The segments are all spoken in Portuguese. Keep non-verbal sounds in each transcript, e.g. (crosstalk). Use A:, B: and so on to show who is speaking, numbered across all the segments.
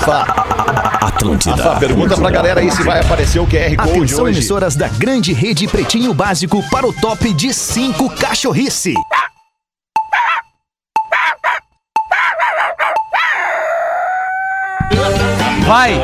A: Rafa,
B: Atlântida.
A: Rafa, pergunta pra galera aí se vai aparecer o QR Code
B: Atenção,
A: hoje.
B: emissoras da grande rede Pretinho Básico para o top de 5 cachorrice.
C: Vai!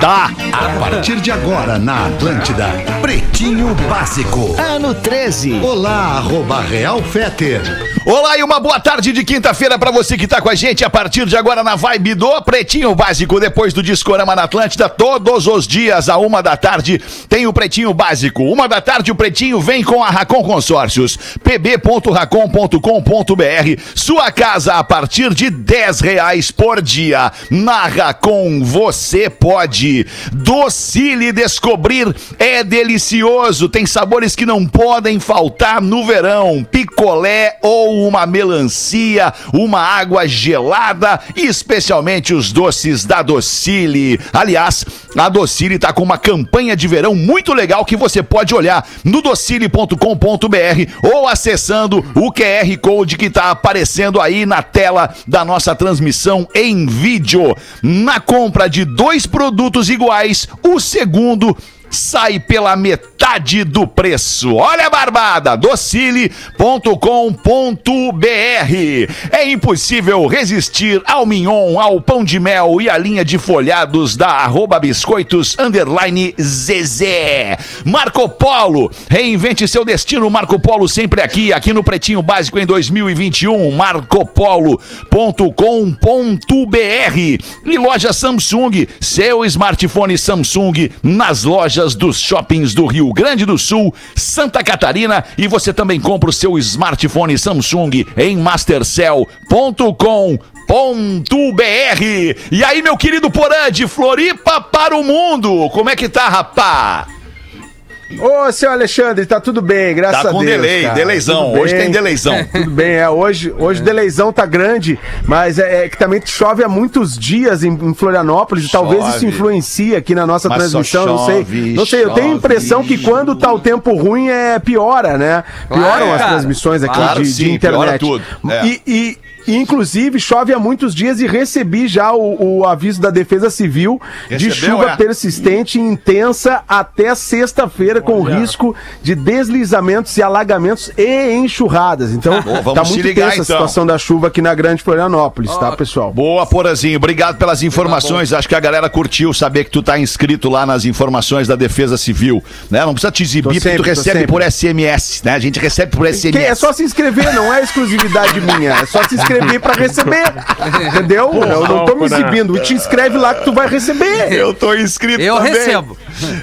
A: Tá.
D: A partir de agora na Atlântida, Pretinho Básico.
B: Ano 13.
D: Olá, arroba Real Feter.
A: Olá e uma boa tarde de quinta-feira pra você que tá com a gente a partir de agora na vibe do Pretinho Básico. Depois do Discorama na Atlântida, todos os dias, a uma da tarde, tem o Pretinho Básico. Uma da tarde, o Pretinho vem com a Racon Consórcios. pb.racon.com.br. Sua casa a partir de 10 reais por dia. Na Racon, você pode. Docile descobrir é delicioso. Tem sabores que não podem faltar no verão. Picolé ou uma melancia, uma água gelada e especialmente os doces da Docile. Aliás, a Docile tá com uma campanha de verão muito legal que você pode olhar no docile.com.br ou acessando o QR Code que tá aparecendo aí na tela da nossa transmissão em vídeo. Na compra de dois produtos iguais, o segundo sai pela metade do preço. Olha a barbada, docile.com.br. É impossível resistir ao mignon, ao pão de mel e à linha de folhados da arroba biscoitos underline Zezé. Marco Polo, reinvente seu destino Marco Polo sempre aqui, aqui no Pretinho Básico em 2021, marcopolo.com.br. E loja Samsung, seu smartphone Samsung nas lojas dos shoppings do Rio Grande do Sul, Santa Catarina e você também compra o seu smartphone Samsung em mastercell.com E aí, meu querido Porã, de Floripa para o mundo, como é que tá, rapá?
E: Ô, seu Alexandre, tá tudo bem, graças
A: Tá
E: a Deus.
A: com delay,
E: cara. Tudo
A: Hoje
E: bem.
A: tem deleizão. (laughs)
E: Tudo bem, é. Hoje, hoje deleizão tá grande, mas é, é que também chove há muitos dias em, em Florianópolis e talvez
A: Chove.
E: isso influencie aqui na nossa
A: Mas
E: transmissão, não sei.
A: chove,
E: Não sei, eu tenho a
A: chove.
E: impressão que quando tá o tempo ruim é piora, né? Pioram
C: É,
E: as transmissões aqui
A: Claro,
E: de,
A: sim,
E: de internet.
A: piora tudo. É.
E: E, e- e, inclusive chove há muitos dias e recebi já o, o aviso da Defesa Civil de
A: Recebeu,
E: chuva
A: é?
E: persistente e intensa até sexta-feira, com risco de deslizamentos e alagamentos e enxurradas. Então, tá
A: se
E: muito
A: ligar,
E: tensa a
A: então.
E: situação da chuva aqui na Grande Florianópolis, tá, pessoal?
A: Boa, Porazinho. Obrigado pelas informações. Acho que a galera curtiu saber que tu tá inscrito lá nas informações da Defesa Civil. Né? Não precisa te exibir,
E: Tô
A: porque tu
E: sempre,
A: recebe
E: sempre.
A: por SMS, né? A gente recebe por SMS.
E: Que é só se inscrever, não é exclusividade minha. É só se inscrever (laughs) pra receber. Entendeu? Eu não tô me exibindo. Te inscreve lá que tu vai receber.
A: Eu tô inscrito
C: Eu
A: também.
C: recebo.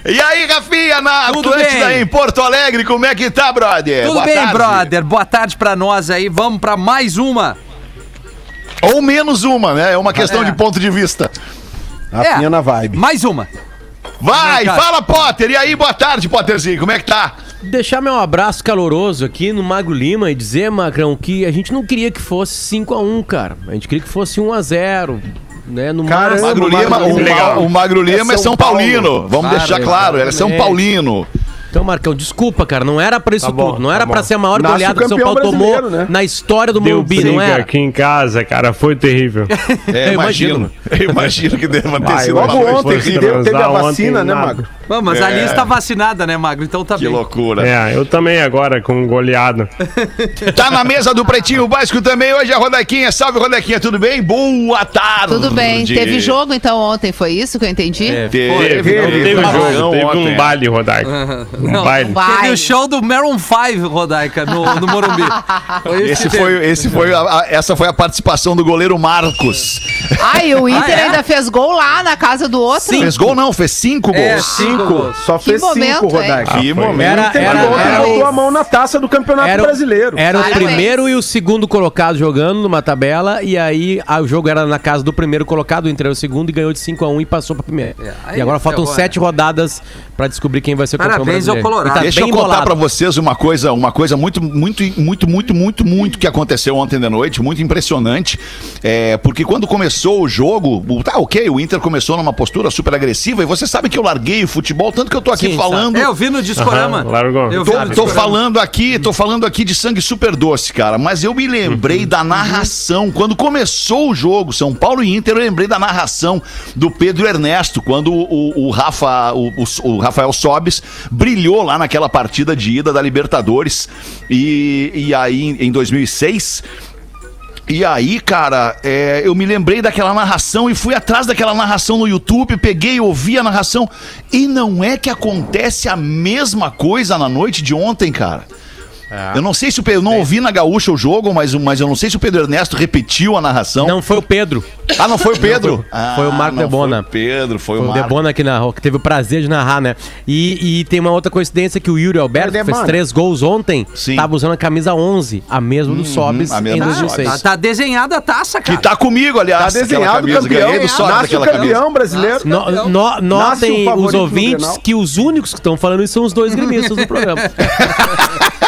A: E aí, Rafinha, na
C: Tudo
A: Atlântida,
C: bem.
A: em Porto Alegre, como é que tá, brother?
C: Tudo
A: Boa
C: bem,
A: tarde.
C: brother? Boa tarde pra nós aí. Vamos pra mais uma.
A: Ou menos uma, né? É uma questão
C: É.
A: de ponto de vista.
E: Rafinha na vibe.
C: Mais uma.
A: Vai, fala, Potter. E aí, boa tarde, Potterzinho. Como é que tá?
F: Deixar meu abraço caloroso aqui no Magro Lima e dizer, Magrão, que a gente não queria que fosse 5x1, cara. A gente queria que fosse 1x0. Né? No
E: Caramba,
A: Magro
E: Magro
A: Lima, o,
E: Lima.
A: Ma- o Magro Lima é,
E: É
A: São
E: São Paulo.
A: Paulino. Vamos
F: Claro,
A: deixar claro, ele é São. Paulino.
F: Então, Marcão, desculpa, cara. Não era pra isso
G: Tá bom,
F: tudo. Não
G: tá
F: era pra
G: bom.
F: ser a maior
E: Nasce
F: goleada que o São Paulo tomou
E: né?
F: na história do
G: Deu
F: Morumbi, não era?
G: aqui em casa, cara. Foi terrível.
A: É, (laughs)
F: Eu
A: imagino. Eu imagino que deva ter
G: Vai,
A: sido
E: Logo ontem, que deu, teve a vacina,
G: ontem,
E: né,
G: nada.
E: Magro?
C: Bom, mas a
A: É.
C: Alice tá vacinada, né, Magro? Então tá
A: Que
C: bem.
A: loucura.
G: É, eu também agora com goleado. (laughs)
A: Tá na mesa do Pretinho Básico também hoje a Rodequinha. Salve, Rodequinha, tudo bem? Boa tarde.
H: Tudo bem. Teve jogo então ontem, foi isso que eu entendi?
C: É,
A: Teve.
G: Teve, não
E: teve
G: teve
A: um
G: jogo, teve um baile, Rodaico. Um
C: Não,
G: baile.
C: Teve o show do Maroon 5, Rodaica, no, no Morumbi. (laughs) Foi
A: Esse foi, esse foi a- a- essa foi a participação do goleiro Marcos.
H: Ai, o Inter
C: Ah, é?
H: ainda fez gol lá na casa do outro.
A: Fez gol não, fez cinco
C: É,
A: gols.
E: Cinco. Só
H: Que
E: fez
H: momento,
E: cinco,
H: hein?
E: Rodaico.
A: Que
G: Ah,
A: momento.
F: Era- era- era
E: botou a mão na taça do Campeonato
F: Era,
E: Brasileiro.
F: era o
H: Parabéns.
F: primeiro e o segundo colocado jogando numa tabela, e aí ah, o jogo era na casa do primeiro colocado, o Inter era o segundo e ganhou de 5x1 e passou pra primeira.
C: É,
F: e agora faltam
C: ferrou,
F: sete rodadas pra descobrir quem vai ser o campeão
C: Parabéns, é o Colorado.
F: Tá
A: Deixa
F: bem
A: eu contar
F: embolado.
A: pra vocês uma coisa, uma coisa muito, muito, muito, muito, muito, muito que aconteceu ontem de noite, muito impressionante. É, porque quando começou o jogo, tá ok, o Inter começou numa postura super agressiva e você sabe que eu larguei o futebol, tanto que eu tô aqui
F: Sim,
A: falando.
C: É, eu vi no Discorama.
G: Aham, largou.
C: Eu
A: Tô, tô
C: Discorama.
A: falando aqui, tô falando aqui de sangue super doce, cara. Mas eu me lembrei da narração. Quando começou o jogo, São Paulo e Inter, eu lembrei da narração do Pedro Ernesto, quando o, o Rafa, o, o- o Rafael Sobes brilhou lá naquela partida de ida da Libertadores. E, e aí, em 2006. E aí, cara, é, eu me lembrei daquela narração e fui atrás daquela narração no YouTube, peguei, ouvi a narração. E não é que acontece a mesma coisa na noite de ontem, cara. Eu não sei se o Pedro. Eu não ouvi na gaúcha o jogo, mas, mas eu não sei se o Pedro Ernesto repetiu a narração.
F: Não foi o Pedro.
A: Ah, não foi o Pedro? Ah,
F: foi o Marco
A: não
F: Debona.
A: Foi o Pedro, foi,
F: Foi
A: o
F: o
A: Marco.
F: Debona que narrou, que teve o prazer de narrar, né? E, e tem uma outra coincidência que o Yuri Alberto, que fez três gols ontem,
A: Sim.
F: tava usando a camisa 11, a mesma do Sobis
A: a mesma
F: em
A: do
F: 2006.
C: Tá, tá desenhada a taça, cara.
A: Que tá comigo, aliás.
E: Tá desenhado
A: camisa.
E: campeão.
A: Ganhei do Sobs
E: Nasce o campeão brasileiro.
F: No, no,
E: Nasce
F: notem
E: o favorito
F: os
E: no
F: ouvintes que os únicos que estão falando isso são os dois gremistas do programa. (laughs)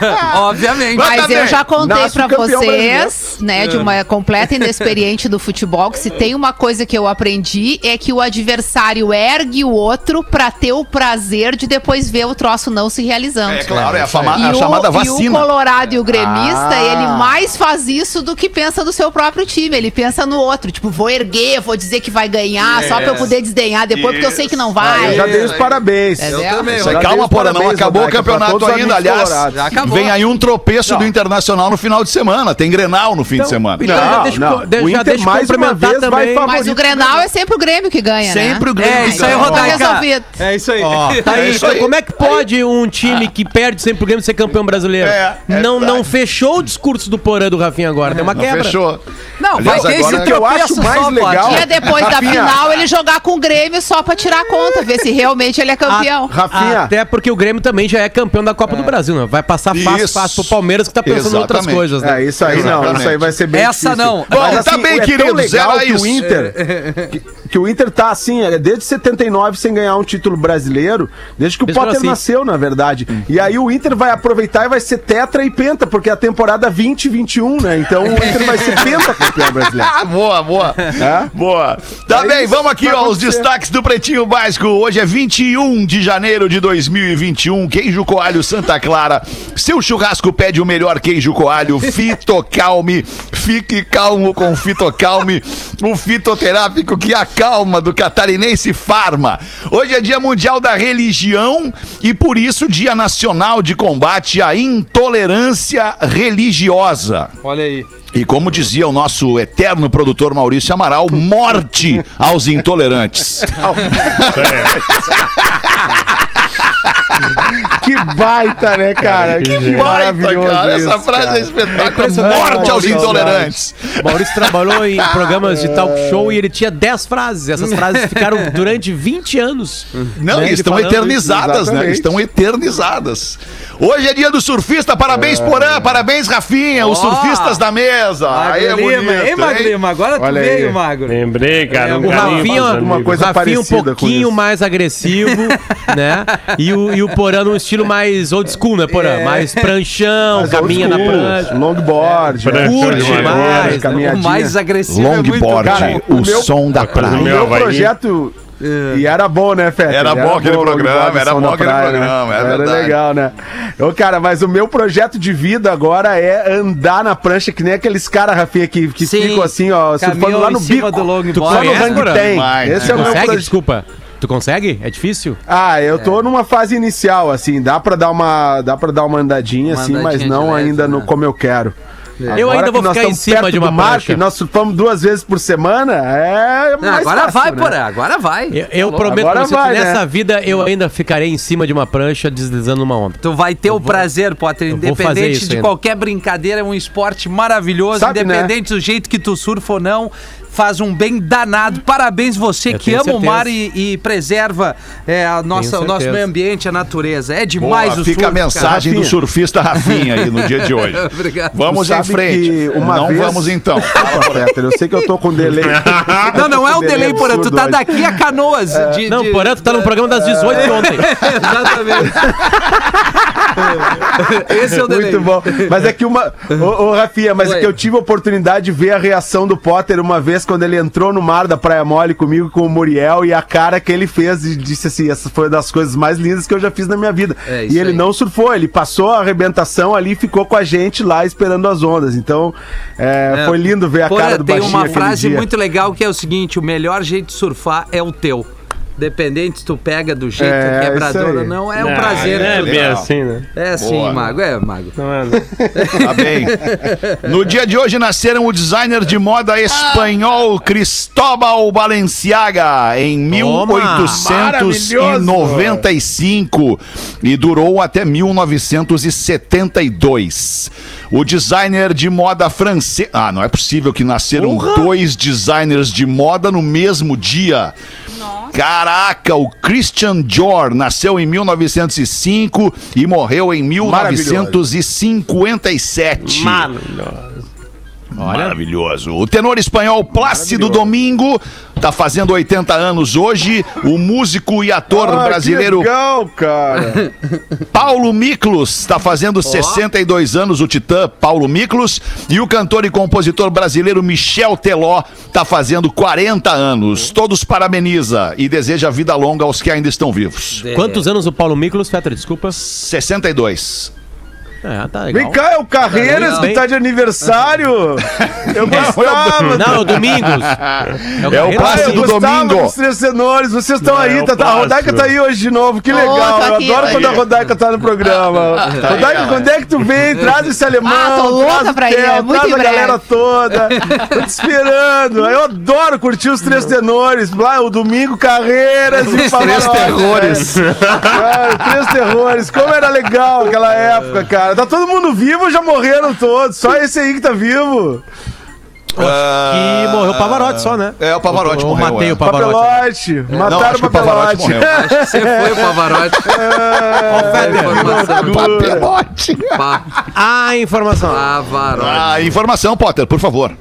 F: (laughs)
C: Obviamente.
A: Mas
H: eu já contei
E: campeão
H: vocês, né, de uma completa inexperiente do futebol, que se tem uma coisa que eu aprendi é que o adversário ergue o outro pra ter o prazer de depois ver o troço não se realizando.
A: É claro, é a, fama-
H: E
A: a
H: o,
A: chamada
H: e o
A: vacina.
H: Colorado e o gremista,
E: Ah.
H: ele mais faz isso do que pensa do seu próprio time. Ele pensa no outro. Tipo, vou erguer, vou dizer que vai ganhar, só pra eu poder desdenhar depois, porque eu sei que não
E: Eu
H: vai.
E: já dei os parabéns.
H: É,
C: Eu também.
A: Calma, porra, não acabou o campeonato ainda. Aliás.
C: Já acabou.
A: Vem aí um tropeço
E: Não.
A: do Internacional no final de semana. Tem Grenal no fim de semana.
F: então
E: Não,
F: deixa,
E: não.
F: deixa,
E: O
F: já
E: Inter mais uma
F: complementar
E: vez vai
F: também.
E: favorecer.
H: Mas o Grenal é sempre o Grêmio que ganha, né?
A: Sempre o Grêmio.
C: É isso aí,
H: Então,
C: Rodaica. É isso aí. (laughs)
F: Tá aí,
A: É isso
F: então
A: aí.
F: como é que pode um time que perde sempre o Grêmio ser campeão brasileiro?
A: É, é
F: não, não fechou o discurso do Porã do Rafinha agora, tem uma
A: Não
F: quebra.
A: fechou.
C: Não,
A: Aliás,
C: vai ter esse
E: O que eu acho mais
C: só,
E: legal-.
H: E é depois da
E: Rafinha.
H: final ele jogar com o Grêmio só pra tirar a conta, ver se realmente ele é campeão.
E: Rafinha,
F: Até porque o Grêmio também já é campeão da Copa do Brasil, né? Vai passar fácil,
A: Isso.
F: fácil pro Palmeiras que tá pensando em outras coisas, né?
E: É, isso aí não,
A: Exatamente.
E: isso aí vai ser bem
C: Essa
E: difícil.
C: não.
A: Bom, tá bem,
E: é
A: querido,
E: legal
A: zero a
E: que
A: isso.
E: o Inter, que, que o Inter tá assim, é, desde 79 sem ganhar um título brasileiro, desde que o
F: que eu
E: Potter
F: nasci.
E: nasceu, na verdade. E aí o Inter vai aproveitar e vai ser tetra e penta, porque é a temporada 2021, né? Então o Inter vai ser (laughs) penta campeão brasileiro.
A: Ah, (laughs) boa, boa.
E: É?
A: Boa. Tá
E: É
A: bem,
E: isso
A: vamos aqui, ó, os destaques do Pretinho Básico. Hoje é 21 de janeiro de 2021. Queijo Coalho Santa Clara. Seu churrasco pede o melhor queijo coalho. (laughs) Fitocalme. Fique calmo com Fitocalme. O fitoterápico que acalma do catarinense Farma. Hoje é Dia Mundial da Religião e por isso Dia Nacional de Combate à Intolerância Religiosa.
C: Olha aí.
A: E como dizia o nosso eterno produtor Maurício Amaral, morte aos intolerantes. (laughs) (laughs)
E: Que baita, né, cara? Que,
A: Baita,
E: maravilhoso
A: cara. Essa
E: isso,
A: frase
E: cara.
A: é espetáculo.
F: impressionante,
A: Morte aos intolerantes.
F: Maurício trabalhou em (laughs) programas de talk show e ele tinha 10 frases. Essas (laughs) frases ficaram durante 20 anos.
A: Não,
F: Né,
A: e estão eternizadas,
E: isso,
A: né? Estão eternizadas. Hoje é dia do surfista. Parabéns, Porã. Parabéns, Rafinha. Os
C: Ó.
A: surfistas da mesa. Aí é
C: Magro
A: bonito,
C: Lima, hein, Magro? Lima? Agora tu
E: Olha
C: veio,
E: aí.
C: Magro.
G: Lembrei, cara.
C: É,
G: um
C: o
F: Rafinha,
G: amigos.
E: coisa
F: Rafinha um pouquinho
E: isso.
F: mais agressivo, (laughs) né? E o, e o Porã num estilo mais old school, né, Porã?
C: É.
F: Mais pranchão,
E: Mas
F: caminha na prancha.
E: Longboard,
G: Prancha
E: né?
F: Curte
G: de madeira,
F: mais,
C: O
E: caminhadinha.
C: mais agressivo é muito
A: Longboard,
E: Cara,
A: o,
E: o meu-
A: som da
G: O
A: praia.
E: O
G: meu
E: meu projeto. E era bom, né, Fete?
A: Era bom aquele programa, era bom aquele programa, é
E: Era legal, né? Ô, cara, mas o meu projeto de vida agora é andar na prancha, que nem aqueles caras, Rafinha, que, que
C: Sim.
E: ficam assim, ó, surfando lá no bico.
C: do longboard.
E: Tu só no hang.
A: Demais,
E: Esse
A: né?
E: é o meu
F: Consegue?
E: projeto.
F: Desculpa. Tu consegue? É difícil?
E: Ah, eu tô numa fase inicial, assim, dá pra dar uma, dá pra dar uma andadinha,
C: Uma
E: assim, mas
C: andadinha de
E: não
C: leve,
E: ainda no
C: né?
E: como eu quero.
F: Eu ainda vou ficar em cima
E: perto
F: de uma
E: do mar,
F: prancha.
E: que nós surfamos duas vezes por semana, é
C: Não,
E: mais
C: agora
E: fácil,
C: vai,
E: né?
C: Porã, agora vai.
F: Eu, eu prometo
E: Agora
F: pra você
E: vai,
F: que
E: né?
F: nessa vida eu ainda ficarei em cima de uma prancha deslizando numa onda.
C: Tu vai ter o prazer, Potter,
F: eu vou
C: independente de
F: ainda.
C: qualquer brincadeira, é um esporte maravilhoso,
E: Sabe, né?
C: independente do jeito que tu surfa ou não. Faz um bem danado. Parabéns você
F: Eu
C: que ama o
F: certeza.
C: mar e, e preserva é, a nossa, o nosso meio ambiente, a natureza. É
A: Boa,
C: demais o
A: fica a
C: surf,
A: mensagem do
E: Rafinha.
A: surfista Rafinha aí no dia de hoje. (laughs)
C: Obrigado.
A: Vamos em frente.
E: uma
A: Não
E: vez-
A: vamos então. (laughs)
E: Eu sei que eu tô com delay.
C: cara. (laughs) Não, não é um delay, Porã. Tu tá daqui a canoas. de-
F: Não,
C: de-
F: porém, tu tá no programa das 18 de ontem.
C: Exatamente. Esse é o delay.
E: Muito bom. Mas é que uma. (laughs) Ô, ô Rafinha, mas é
C: Oi.
E: que eu tive a oportunidade de ver a reação do Potter uma vez quando ele entrou no mar da Praia Mole comigo com o Muriel e a cara que ele fez e disse assim: essa foi uma das coisas mais lindas que eu já fiz na minha vida.
C: É
E: e ele
C: aí.
E: não surfou, ele passou a arrebentação ali e ficou com a gente lá esperando as ondas. Então, é,
C: É.
E: foi lindo ver a
C: Porã,
E: cara do
C: tem uma frase
E: dia.
C: muito legal que é o seguinte: o melhor jeito de surfar é o teu. Dependente se tu pega do jeito
E: É,
C: quebrador ou não, é um
G: Não,
C: prazer.
G: Não é bem
A: Legal.
G: assim, né?
C: É sim,
A: Boa.
C: Mago, é, Mago.
G: Não é, não. (laughs)
A: Tá bem. No dia de hoje nasceram o designer de moda espanhol Cristóbal Balenciaga em
F: Toma!
A: 1895 e durou até 1972. O designer de moda francês. Ah, não é possível que nasceram dois designers de moda no mesmo dia. Caraca, o Christian Dior nasceu em 1905 e morreu em 1957.
G: Mano,
A: Maravilhoso. O tenor espanhol Plácido Domingo tá fazendo 80 anos hoje. O músico e ator
E: Ah, que
A: brasileiro
E: legal, cara. (laughs)
A: Paulo Miklos está fazendo 62 anos, o titã Paulo Miklos. E o cantor e compositor brasileiro Michel Teló está fazendo 40 anos. Todos parabeniza e deseja vida longa aos que ainda estão vivos.
F: Quantos anos o Paulo Miklos, Fetter? Desculpa.
A: 62.
F: É, tá legal.
E: Vem cá, é o Carreiras
F: Legal,
E: que tá de aniversário. (laughs) Eu gostava.
F: Não, é o Domingos.
A: É o Plácido
E: eu gostava
A: Domingo.
E: dos três tenores, vocês estão aí,
G: é o
E: tá, tá, a. Rodaica tá aí hoje de novo, que legal, eu
H: aqui,
E: adoro quando a. Rodaica tá no programa. (laughs) Rodaica, quando é que tu vem? Traz esse alemão,
H: Ah, tô louca pra ir, é muito
E: traz a galera toda, (laughs) tô te esperando, eu adoro curtir os três tenores, lá, o Domingo Carreiras e
A: Três terrores.
E: três terrores, como era legal aquela época, cara, tá todo mundo vivo ou já morreram todos? Só (laughs) esse aí que tá vivo.
F: Que morreu o Pavarotti só, né?
A: É, o Pavarotti
F: Eu
A: morreu,
F: matei
A: é.
F: o Pavarotti.
E: Papelote,
A: Não,
E: mataram
A: acho
E: o
A: que o Pavarotti
E: Papelote.
A: morreu. (laughs)
C: Você foi o Pavarotti. Informação. (laughs)
A: Papelote.
C: Pa-
F: Ah, informação.
C: Pavarotti.
A: Ah, informação, Potter, por favor.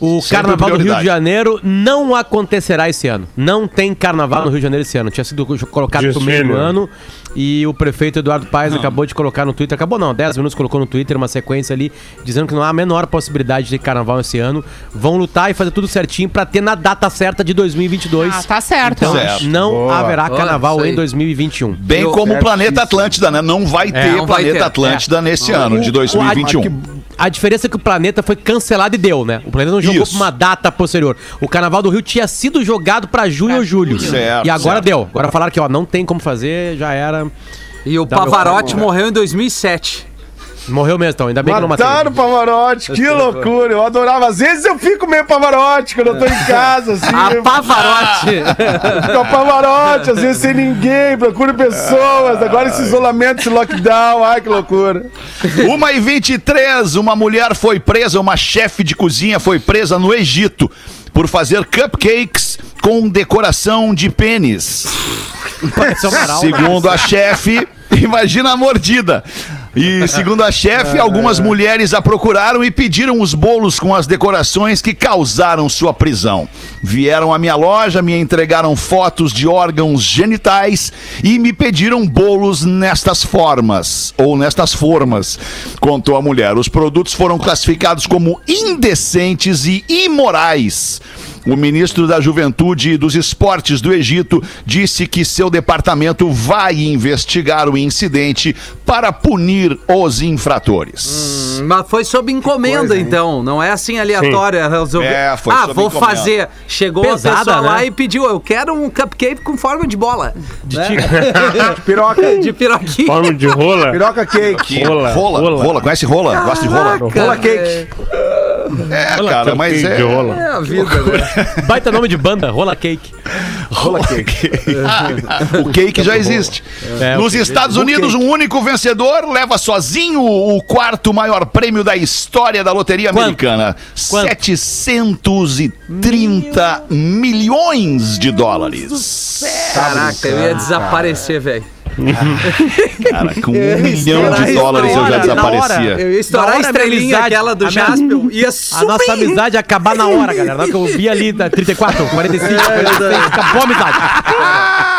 F: O
A: Sempre
F: Carnaval do Rio de Janeiro não acontecerá esse ano. Não tem Carnaval no Rio de Janeiro esse ano. Tinha sido colocado pro
G: Desfile,
F: meio do ano e o prefeito Eduardo Paes acabou de colocar no Twitter. Acabou não, 10 minutos colocou no Twitter uma sequência ali dizendo que não há a menor possibilidade de Carnaval esse ano. Vão lutar e fazer tudo certinho pra ter na data certa de 2022.
H: Ah, tá certo.
F: Então
A: Certo.
F: não
E: Boa.
F: haverá
C: Olha,
F: Carnaval em 2021.
A: Bem
C: Eu-
A: como o Planeta. Atlântida, né? Não vai ter
C: não vai
A: Planeta
C: ter.
A: Atlântida nesse ano, de
F: O-
A: 2021.
F: A, a diferença é que o planeta foi cancelado e deu, né? O planeta não jogou
A: Isso.
F: pra uma data posterior. O Carnaval do Rio tinha sido jogado pra junho ou julho.
A: Certo,
F: e agora
A: certo.
F: deu. Agora falaram que, ó, não tem como fazer, já era.
C: E o
F: Dá
C: Pavarotti morreu em 2007.
F: Morreu mesmo, então. Ainda bem que não
E: Mataram o
F: matei.
E: Pavarotti, que (laughs) loucura. Eu adorava. Às vezes eu fico meio Pavarotti quando eu tô em casa, assim. (laughs)
C: A Pavarotti.
E: fico a Pavarotti, às vezes sem ninguém, procuro pessoas. Agora esse isolamento, esse lockdown, ai que loucura.
A: Uma e 23, uma mulher foi presa, uma chefe de cozinha foi presa no Egito por fazer cupcakes com decoração de pênis.
F: Um Amaral.
A: Segundo a chefe, imagina a mordida. E (laughs) segundo a chefe, algumas mulheres a procuraram e pediram os bolos com as decorações que causaram sua prisão. Vieram à minha loja, me entregaram fotos de órgãos genitais e me pediram bolos nestas formas, ou nestas formas, contou a mulher. Os produtos foram classificados como indecentes e imorais. O ministro da Juventude e dos Esportes do Egito disse que seu departamento vai investigar o incidente para punir os infratores.
C: Mas foi sob encomenda,
E: coisa,
C: então. Não é assim aleatória. resolver.
A: É, foi
C: ah,
A: sob
C: vou
A: encomenda.
C: fazer. Chegou
F: Pesada,
C: a pessoa lá
F: né?
C: e pediu: Eu quero um cupcake com forma de bola.
F: De
C: né?
F: tica. (laughs)
E: Piroca,
C: De piroquinha.
G: Forma de rola.
E: piroca cake.
G: Rola.
A: rola, rola, conhece rola? Gosta de rola?
E: Rola cake.
A: É, cara, mas
G: Cake
A: é.
G: de rola.
C: É a vida, né? (laughs)
F: Baita nome de banda, Rola Cake.
A: Rola cake. (laughs) o cake já existe.
F: É,
A: Nos Estados Unidos, um único vencedor leva sozinho o quarto maior prêmio da história da loteria
F: Quanto?
A: americana:
F: Quanto?
A: 730 milhões de dólares.
C: Caraca, eu ia desaparecer, velho. (laughs)
A: Cara, com um milhão de dólares eu já
F: hora,
A: desaparecia.
C: Eu ia estourar a
F: hora,
C: estrelinha
F: amizade-
C: aquela do
F: a
C: Jaspion. Ia (laughs)
F: A
C: sumir.
F: nossa amizade ia acabar na hora, galera. Na hora que eu vi ali, da 34, 45, 46, acabou a amizade. (laughs)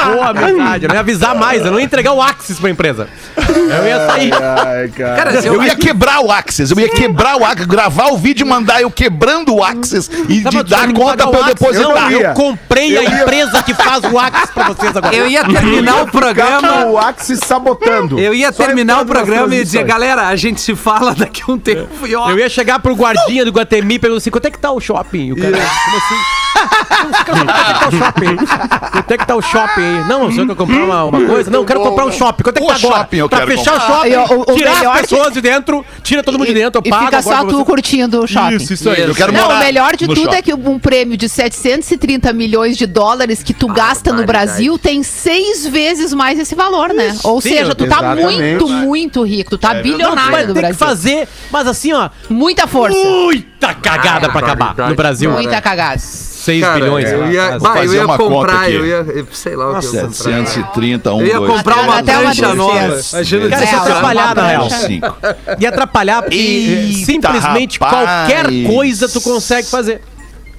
F: Acabou a amizade. Eu não ia avisar mais, eu não ia entregar o Axis pra empresa. Eu ia sair.
E: Ai, cara.
C: Cara,
A: Eu ia quebrar o Axis, eu ia quebrar o Axis, gravar o vídeo e mandar eu quebrando o Axis e
F: Sabe,
A: de dar conta pra eu depositar.
F: Eu, eu comprei a empresa que faz o Axis pra vocês agora.
C: eu ia terminar o programa.
E: o Axis sabotando.
C: Eu ia terminar o programa e dizer, galera, a gente se fala daqui a um tempo. E ó,
F: Eu ia chegar pro guardinha do Guatemi e perguntar assim: quanto é que tá o shopping? O cara, como assim? (laughs) Quanto é que tá o shopping? Quanto é que tá o shopping aí? Não, o senhor quer comprar uma, uma coisa? Não, eu quero comprar um shopping. Quanto é que tá agora?
A: shopping eu
F: pra
A: quero
F: fechar
A: comprar.
F: o shopping,
H: E o- o
F: tirar
H: melhor
F: as pessoas de dentro, tira todo mundo de dentro, eu
H: E
F: pago.
H: fica só tu
F: você-
H: curtindo o shopping.
F: Isso, isso aí.
A: Eu quero
H: Não,
A: morar
H: o melhor de
A: no
H: tudo
A: shopping.
H: é que um prêmio de 730 milhões de dólares que tu gasta no. Brasil tem seis vezes mais esse valor, né? Ou
F: Sim,
H: seja, tu tá
E: exatamente.
H: muito, muito rico. Tu tá
F: Não, tu
H: bilionário
F: vai
H: no
F: ter que
H: Brasil.
F: fazer, mas assim, ó,
H: Muita força.
F: muita cagada pra acabar no Brasil.
H: Muita cagada.
F: 6
C: cara,
F: bilhões.
C: eu ia,
F: Mas-
C: bah, eu
A: fazer
C: ia
A: uma
C: comprar,
A: aqui.
C: eu ia, sei lá o que eu ia comprar.
A: 730, um,
C: Eu ia
A: dois,
C: comprar uma
H: Até uma
C: prancha nova.
H: tristeza.
C: Imagina
F: Cara, isso é atrapalhar,
H: uma
F: na real. E atrapalhar porque
A: Eita,
F: simplesmente
A: rapaz.
F: qualquer coisa tu consegue fazer.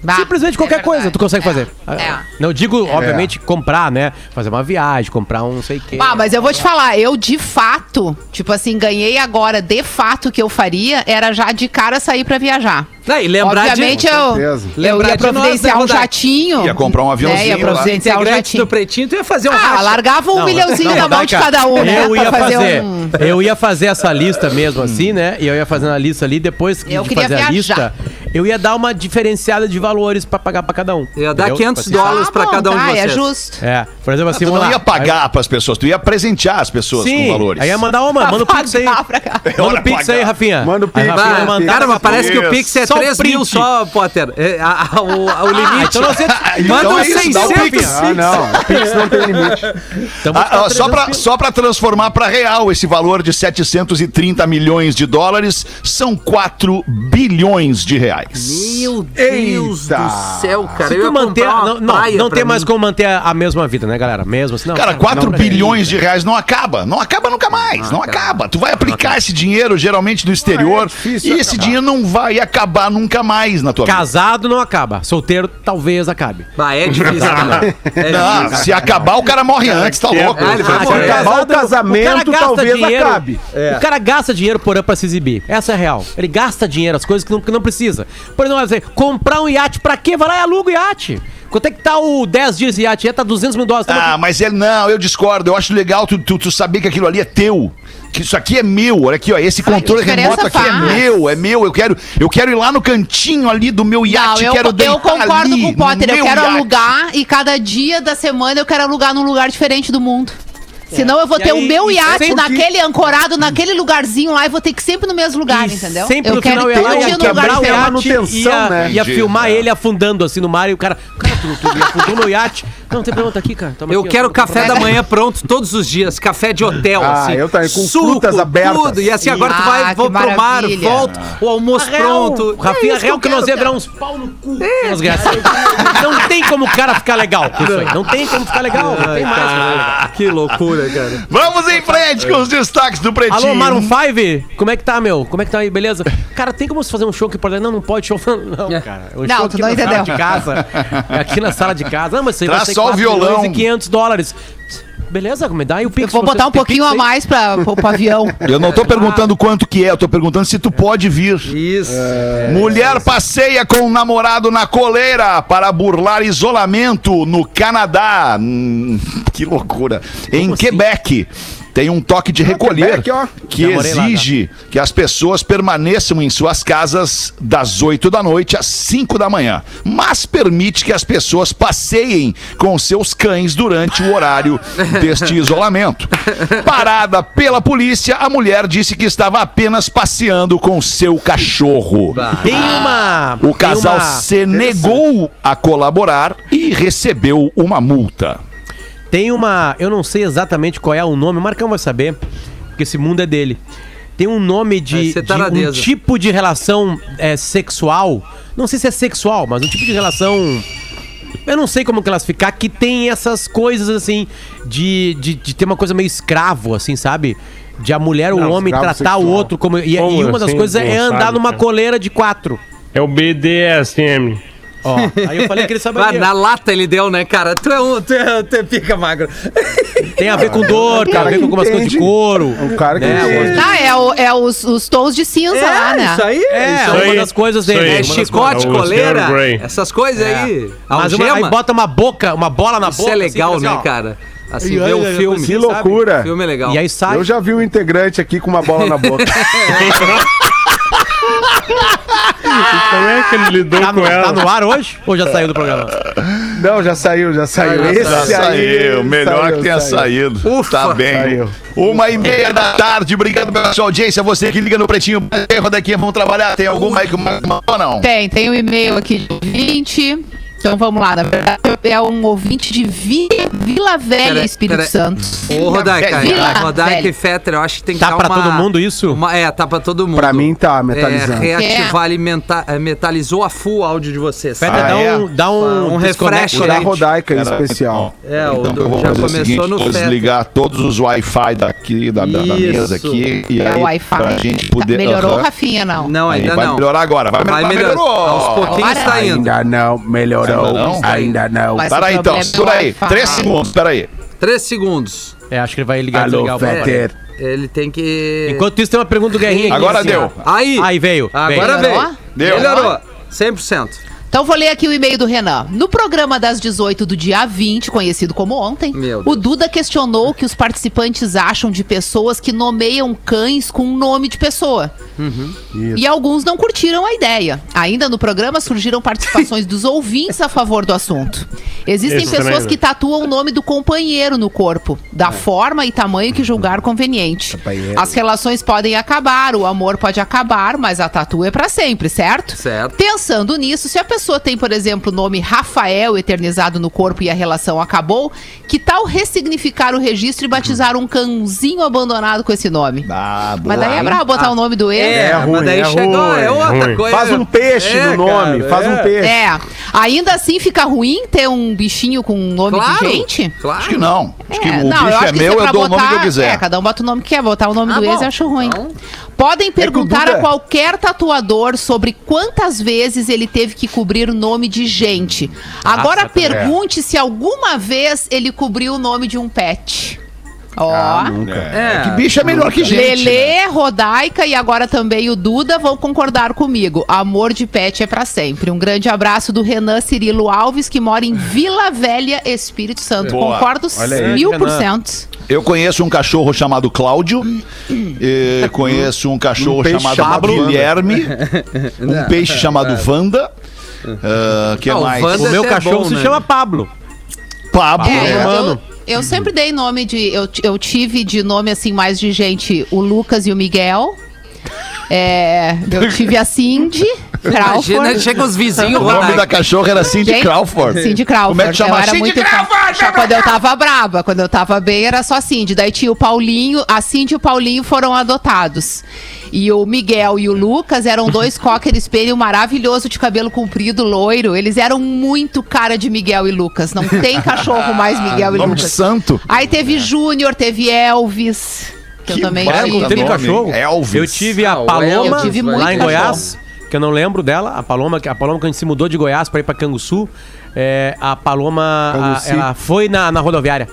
H: Bah,
F: Simplesmente
H: é
F: qualquer
H: verdade.
F: coisa tu consegue fazer.
H: É.
F: Não digo, obviamente, comprar, né? Fazer uma viagem, comprar um não sei o quê.
H: Ah, mas eu vou te falar, eu de fato, tipo assim, ganhei agora, de fato, o que eu faria era já de cara sair pra viajar.
C: Não, e lembrar
H: Obviamente
C: de...
H: eu, eu
C: Lembrar
H: ia
C: de nós,
H: providenciar
C: né,
H: um jatinho.
A: Ia comprar um
H: né,
A: aviãozinho
H: Ia
A: lá.
H: providenciar um
C: do
H: jatinho.
C: Pretinho, tu ia fazer um
H: Ah,
C: racha.
H: largava um
F: Não,
H: milhãozinho
F: não,
H: na mão de cada um, né?
F: Eu ia
H: fazer,
F: fazer,
H: um...
F: eu ia fazer essa lista mesmo assim, né? E eu ia fazendo a lista ali, depois
H: Eu
F: de
H: queria
F: fazer a
H: viajar.
F: lista, eu ia dar uma diferenciada de valores pra pagar pra cada um.
C: Ia dar
F: entendeu?
C: 500
F: Tipo assim,
C: dólares pra
H: bom,
C: cada um
H: tá,
C: de vocês.
H: é justo.
F: É, por exemplo assim,
A: Tu
F: vamos
A: não
F: lá.
A: ia pagar pras pessoas, tu ia presentear as pessoas
F: Sim,
A: com valores.
F: aí ia mandar uma, manda o Pix aí. Manda o Pix aí, Rafinha.
E: Manda o
F: Aí,
E: Pix.
C: Cara, mas parece que o Pix é
F: Só o
C: 3 mil
F: print.
C: só, Potter. É, a- a- o, o
F: Ah,
C: limite.
F: então nós ia- (laughs)
C: Manda
A: Então
C: um
A: é isso, dá o
C: 600.
A: Pix.
E: Ah, não. O Pix não tem limite. (laughs)
F: então
A: Ah, ah, só,
F: 300
A: pra,
F: pila.
A: só pra transformar pra real esse valor de 730 milhões de dólares, são 4 bilhões de reais.
C: Meu Deus
E: Eita.
C: do céu, cara. Eu
F: manter, não, não,
C: praia
F: não tem
C: mim.
F: mais como manter a, a mesma vida, né, galera? Mesmo assim, não.
A: Cara, 4
F: não,
A: bilhões de reais não acaba. Não acaba nunca mais. Não, acaba. Tu vai aplicar esse dinheiro, geralmente, do exterior.
E: difícil
A: e esse dinheiro não vai acabar nunca mais na tua vida.
F: Casado não acaba. Solteiro talvez acabe.
C: Bah, é difícil, cara. É
A: Não,
C: difícil.
A: se acabar, o cara morre antes, tá louco?
C: Ah, ele vai
F: Ah,
C: morrer.
E: acabar o casamento,
F: gasta
E: talvez acabe.
F: O cara gasta dinheiro por ano pra se exibir. Essa é a real. Ele gasta dinheiro, as coisas que não, que não precisa. Por exemplo, vai dizer, comprar um iate pra quê? Vai lá e aluga o iate. Quanto é que tá o 10 dias de iate? Já tá 200 mil dólares. Tamo
A: Ah, mas é não, eu discordo. Eu acho legal tu, tu, tu saber que aquilo ali é teu. Que isso aqui é meu. Olha aqui, ó. Esse controle
H: diferença
A: remoto aqui é
H: faz.
A: meu, é meu. Eu quero, eu quero ir lá no cantinho ali do meu
H: Não,
A: iate,
H: eu,
A: quero
H: eu concordo
A: ali
H: com o Potter. Eu quero
A: iate.
H: alugar e cada dia da semana eu quero alugar num lugar diferente do mundo. Senão eu vou
F: E
H: ter
F: aí,
H: o meu
F: e
H: iate naquele ancorado, naquele lugarzinho lá e vou ter que ir sempre no mesmo lugar,
F: E
H: entendeu?
F: Sempre
H: eu
F: no
H: quero
F: final ia lá
H: dia
F: ia
H: lugar
F: quebrar o
H: diferente.
F: iate,
E: manutenção,
F: ia,
E: né?
F: ia filmar
A: tá.
F: ele afundando assim no mar e o cara... Cara, tu, tu afundou meu iate. Não, tem problema, tá aqui, cara. Toma
C: Eu
F: aqui, ó.
C: quero café da manhã pronto todos os dias, café de hotel,
E: Ah,
C: assim.
E: eu também, com frutas abertas.
C: Tudo. E assim, agora tu
H: Ah,
C: vai
H: que
C: vou pro mar, volto, o almoço
F: Real,
C: pronto.
F: O Rafinha,
C: É
F: real
C: eu
F: que nós ia virar uns pau no cu. Não tem como o cara ficar legal com isso aí. Não tem como ficar legal. Não tem mais.
C: Ah, que loucura, cara.
A: Vamos em frente com os destaques do Pretinho.
F: Alô, Maroon 5? Como é que tá, meu? Como é que tá aí, beleza? Cara, tem como você fazer um show aqui por dentro? Não, não pode show. (laughs) Não, cara. O
H: Não,
F: show
H: tu
F: aqui
H: não
F: na sala
H: entendeu.
F: de casa. É aqui na sala de casa. Não, mas isso aí vai
A: Traz
F: ser
A: só o
F: 4
A: violão.
F: milhões e 500 dólares. Beleza, me dá aí o
H: Eu
F: Pix.
H: vou
F: pra
H: botar
F: você.
H: um pouquinho a mais pra, pro, pro avião. (laughs)
A: Eu não tô perguntando quanto que é, eu tô perguntando se tu pode vir.
C: Isso.
A: Mulher passeia com o namorado na coleira para burlar isolamento no Canadá. Hum, que loucura. Em Quebec, tem um toque de recolher que exige que as pessoas permaneçam em suas casas das 8 da noite às 5 da manhã, mas permite que as pessoas passeiem com seus cães durante o horário deste isolamento. Parada pela polícia, a mulher disse que estava apenas passeando com seu cachorro.
F: Tem uma.
A: O casal
F: uma-
A: se negou a colaborar e recebeu uma multa.
F: Tem uma. Eu não sei exatamente qual é o nome, o Marcão vai saber, porque esse mundo é dele. Tem um nome de,
C: ser
F: de um tipo de relação é, sexual. Não sei se é sexual, mas um tipo de relação. Eu não sei como classificar, que tem essas coisas assim, de, de, de ter uma coisa meio escravo, assim, sabe? De a mulher ou o
E: Não,
F: homem tratar o
E: sexual.
F: outro como. E,
G: Como
F: e uma das
G: assim?
F: coisas é
G: Não
F: andar
G: sabe,
F: numa
G: cara.
F: coleira de quatro.
G: É o BDSM.
F: Ó, aí eu falei que ele
C: Vai,
F: saberia.
C: na lata ele deu, né, cara? Tu é um, tu é, tu é pica magro.
F: Tem a ver com dor, tem a ver com algumas coisas de couro.
E: Um cara que
F: né,
H: Ah, é, o- é os, os tons de cinza lá, né?
C: isso aí.
F: É,
C: isso
F: uma
G: aí.
F: das coisas
G: Isso
F: dele.
G: aí.
C: É
F: uma
C: chicote,
G: É o
C: coleira, essas coisas aí.
F: Mas uma, aí bota uma boca, uma bola na
C: Isso
F: boca.
C: é legal,
F: assim,
C: né,
F: assim, ó.
C: cara? Assim, ver
F: olha,
C: o filme.
E: Que
F: sabe?
E: loucura.
C: O filme é legal.
F: E aí sai.
E: Eu já vi um integrante aqui com uma bola na boca. (laughs)
G: Como é que ele lidou
F: Tá no,
G: com ela?
F: tá no ar hoje? Ou já saiu do programa?
E: Não, já saiu, já saiu.
C: Ah, já
E: Esse
A: Já
E: aí,
A: saiu, melhor
E: saiu,
A: que tenha
E: saiu.
A: saído.
C: Ufa.
A: tá bem.
E: Saiu.
A: Uma e meia da tarde, obrigado pela sua audiência. Você que liga no Pretinho, Rodequinha, vamos trabalhar. Tem que mandou ou não?
H: Tem, tem um e-mail aqui de ouvinte. Então vamos lá, na verdade é um ouvinte de Vi- Vila Velha,
C: Pera-
H: Espírito
C: pera-
H: Santo.
C: Ô, Rodaica,
H: Vila
C: Rodaica e Fetter, eu acho que tem que
F: Tá
C: dar
F: pra
C: uma...
F: todo mundo isso?
C: uma- é, tá pra todo mundo.
E: Pra mim tá, metalizando.
C: É, reativar é, metalizou a full áudio de vocês.
F: Fetter,
A: Ah,
F: dá,
A: é?
F: um, dá um,
C: Um refresh,
E: da. Rodaica em
A: Era-
E: especial.
C: É, o
A: Então,
C: do-
A: eu vou
C: já
A: fazer o
C: começou
A: seguinte,
C: no
A: vou desligar todos os Wi-Fi daqui, da, da, da mesa aqui. E
H: É
A: aí,
H: o Wi-Fi.
A: pra gente
H: Tá-
A: poder...
H: melhorou,
A: Aham.
H: Rafinha, não?
C: Não,
A: Aí
C: ainda
A: vai
C: não.
A: melhorar agora. Vai,
C: Vai
A: melhorar. melhorou.
C: Aos pouquinhos tá indo.
E: Ainda não, melhorou.
C: Ainda não?
E: Ainda não.
H: Mas-
A: Peraí,
H: o
A: então, segura aí. Três segundos, peraí.
C: Três segundos.
F: É, acho que ele vai ligar
E: Alô,
F: desligar o programa.
E: Fetter.
C: Ele tem que...
F: Enquanto isso, tem uma pergunta do Guerrinha aqui.
A: Agora
F: assim,
A: deu.
F: ó.
C: Aí.
F: Aí veio.
C: Agora
F: veio.
C: veio.
A: Deu.
C: Melhorou. 100%.
H: Então vou ler aqui o e-mail do Renan. No programa das 18 do dia 20, conhecido como ontem, o. Duda questionou o que os participantes acham de pessoas que nomeiam cães com nome de pessoa. E alguns não curtiram a ideia. Ainda no programa surgiram participações dos (laughs) ouvintes a favor do assunto. Existem
G: Isso
H: pessoas
G: também, né?
H: que tatuam o nome do companheiro no corpo, da forma e tamanho que julgar conveniente.
E: Companheiro.
H: As relações podem acabar, o amor pode acabar, mas a tatu é pra sempre, certo?
C: Certo.
H: Pensando nisso, se a pessoa tem, por exemplo, o nome Rafael eternizado no corpo e a relação acabou, que tal ressignificar o registro e batizar um cãozinho abandonado com esse nome?
A: Ah, boa,
H: Mas daí é bravo botar o nome do ex.
C: É,
E: ruim,
C: mas daí
E: é
C: chegou,
E: ruim,
C: é outra
G: ruim.
C: coisa.
E: Faz um peixe
C: É,
E: no nome,
C: cara,
E: faz um
C: é.
E: peixe.
H: É. Ainda assim fica ruim ter um bichinho com nome
C: Claro,
H: de gente?
C: Claro.
A: Acho que não. Acho que
H: É,
A: o
H: não,
A: bicho
H: acho
A: é
H: que
A: meu,
H: é
A: eu dou o nome que eu
H: botar-
A: quiser.
H: É, cada um bota o nome que quer. Botar o nome
C: Ah,
H: do ex
C: bom.
H: eu acho ruim.
C: Então-
H: Podem perguntar
E: Duda-
H: a qualquer tatuador sobre quantas vezes ele teve que cobrir o nome de gente. Agora
F: Nossa,
H: pergunte se alguma vez ele cobriu o nome de um pet. Ó.
E: Ah, nunca.
C: É.
A: Que bicho é melhor que gente. né?
H: Lelê, Rodaica e agora também o Duda vão concordar comigo. Amor de pet é pra sempre. Um grande abraço do Renan Cirilo Alves, que mora em Vila Velha, Espírito Santo.
A: Boa.
H: Concordo
E: aí.
H: mil por cento.
A: Eu conheço um cachorro chamado Cláudio. conheço um cachorro
E: Um
A: chamado
E: chamado
A: Guilherme. (laughs) um peixe chamado Wanda. Ah, que
C: Não, o
A: mais?
C: Wanda-
F: O meu
C: é
F: cachorro
C: bom,
F: se
C: né?
F: chama Pablo.
A: Pablo.
H: É, eu,
F: Mano.
H: eu, eu sempre dei nome de. Eu, eu tive de nome assim, mais de gente, o Lucas e o Miguel. É, eu tive a Cindy.
C: Imagina,
H: Crawford.
C: chega os vizinhos,
A: O nome da cachorra era Cindy
H: Gente,
A: Crawford.
H: Cindy Crawford.
A: Como é que chama? Cindy
H: muito
A: Crawford!
H: Só quando eu tava braba. Quando eu tava bem, era só Cindy. Daí tinha o Paulinho. A Cindy e o Paulinho foram adotados. E o Miguel e o Lucas eram dois (laughs) cocker espelho maravilhoso de cabelo comprido, loiro. Eles eram muito cara de Miguel e Lucas. Não tem cachorro mais Miguel e Lucas.
A: santo.
H: Aí teve Júnior, teve Elvis. Que, eu também
A: baita
H: tive.
F: Teve cachorro.
A: Elvis.
F: Eu tive a
C: Ah,
F: Paloma
H: tive muito
F: lá em. Goiás, que eu não lembro dela. A Paloma, a Paloma que a gente se mudou de Goiás para ir para Canguçu. É, a Paloma, a- ela foi na, na rodoviária.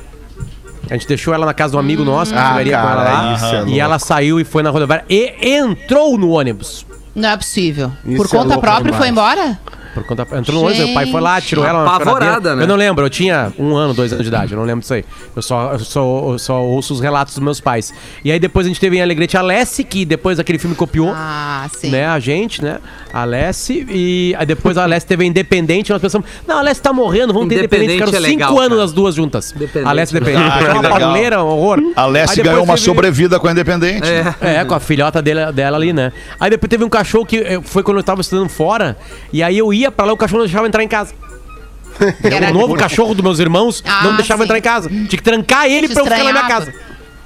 F: A gente deixou ela na casa do amigo nosso, que
E: Ah,
F: ficaria com ela
E: cara,
F: lá.
E: isso é
F: e ela saiu e foi na rodoviária e entrou no ônibus.
H: Não é possível.
E: Isso
H: Por
E: é
H: conta
E: louco
H: própria
E: demais.
H: foi embora?
F: Por conta, entrou no ônibus, meu pai foi lá, tirou ela. uma
C: Apavorada,
F: choradeira.
C: né?
F: Eu não lembro, eu tinha um ano, dois anos de idade, eu não lembro disso aí. Eu só, eu só, eu só ouço os relatos dos meus pais. E aí depois a gente teve em Alegrete a Lessie, que depois daquele filme copiou.
H: Ah, sim.
F: Né, a gente, né? A Lessie. E aí depois a Lessie teve a Independente. Nós pensamos, não, a Lessie tá morrendo, vamos ter Independente.
C: Independente
F: Ficaram
C: é
F: cinco
C: legal,
F: anos
C: cara.
F: as duas juntas.
C: Independente.
F: A Lessie Independente.
A: Ah,
F: Foi
A: que
F: uma
A: legal.
F: pauleira, um horror.
A: A
F: Aí depois
A: ganhou uma
F: teve-
A: sobrevida com a Independente.
C: É.
F: é, com a filhota dele, dela ali, né? Aí depois teve um cachorro que eh, foi quando eu tava estudando fora. E aí eu ia pra lá, o cachorro não deixava entrar em casa. (laughs)
H: Era-
F: O novo cachorro dos meus irmãos
H: Ah,
F: não deixava
H: sim.
F: entrar em casa. Tinha que trancar ele
H: Te
F: pra eu ficar na minha casa.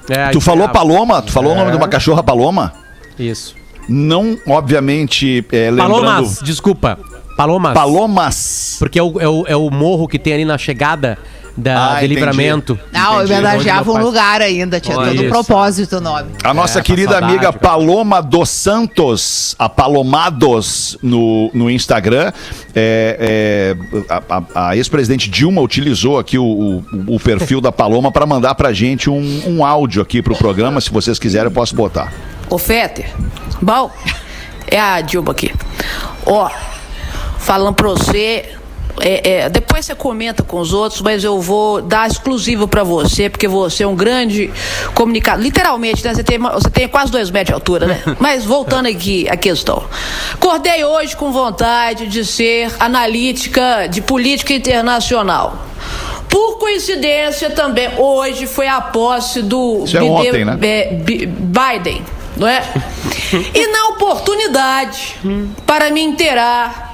F: É,
A: Tu falou. Paloma? Tu falou o nome de uma cachorra Paloma?
F: Isso.
A: Não, obviamente, é, lembrando...
F: Palomas, desculpa. Palomas.
A: Palomas.
F: Porque é o, é, o, é o morro que tem ali na chegada da,
A: Ah,
F: de livramento.
H: Não,
A: Entendi.
H: homenageava um lugar ainda, tinha
C: Olha
H: todo um
C: isso.
H: propósito o nome.
A: A nossa
F: É,
A: querida
F: saudade,
A: amiga
F: cara.
A: Paloma dos Santos, a Palomados no, no Instagram, é, é, a, a- a ex-presidente Dilma utilizou aqui o, o- o perfil da Paloma para mandar pra gente um, um áudio aqui pro programa. Se vocês quiserem, eu posso botar.
I: Ô Fetter, bom, é a Dilma aqui. Ó, falando pra você, é, é, depois você comenta com os outros, mas eu vou dar exclusivo pra você, porque você é um grande comunicador. Literalmente, né? Você tem, você tem quase dois metros de altura, né? (laughs) Mas voltando aqui à questão. Acordei hoje com vontade de ser analítica de política internacional. Por coincidência também, hoje foi a posse do
A: Isso é
I: Biden-
A: ontem, né?
I: Bi- Biden, não é? (laughs) e na oportunidade, para me inteirar,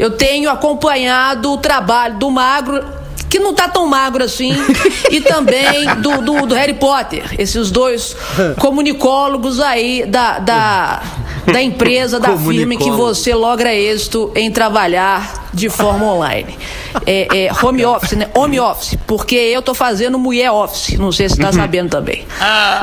I: eu tenho acompanhado o trabalho do Magro, que não tá tão magro assim, e também do, do, do Harry Potter, esses dois comunicólogos aí da, da, da empresa, da firma em que você logra êxito em trabalhar de forma online. É, é, home office, né? Home office, porque eu tô fazendo mulher office, não sei se tá sabendo também.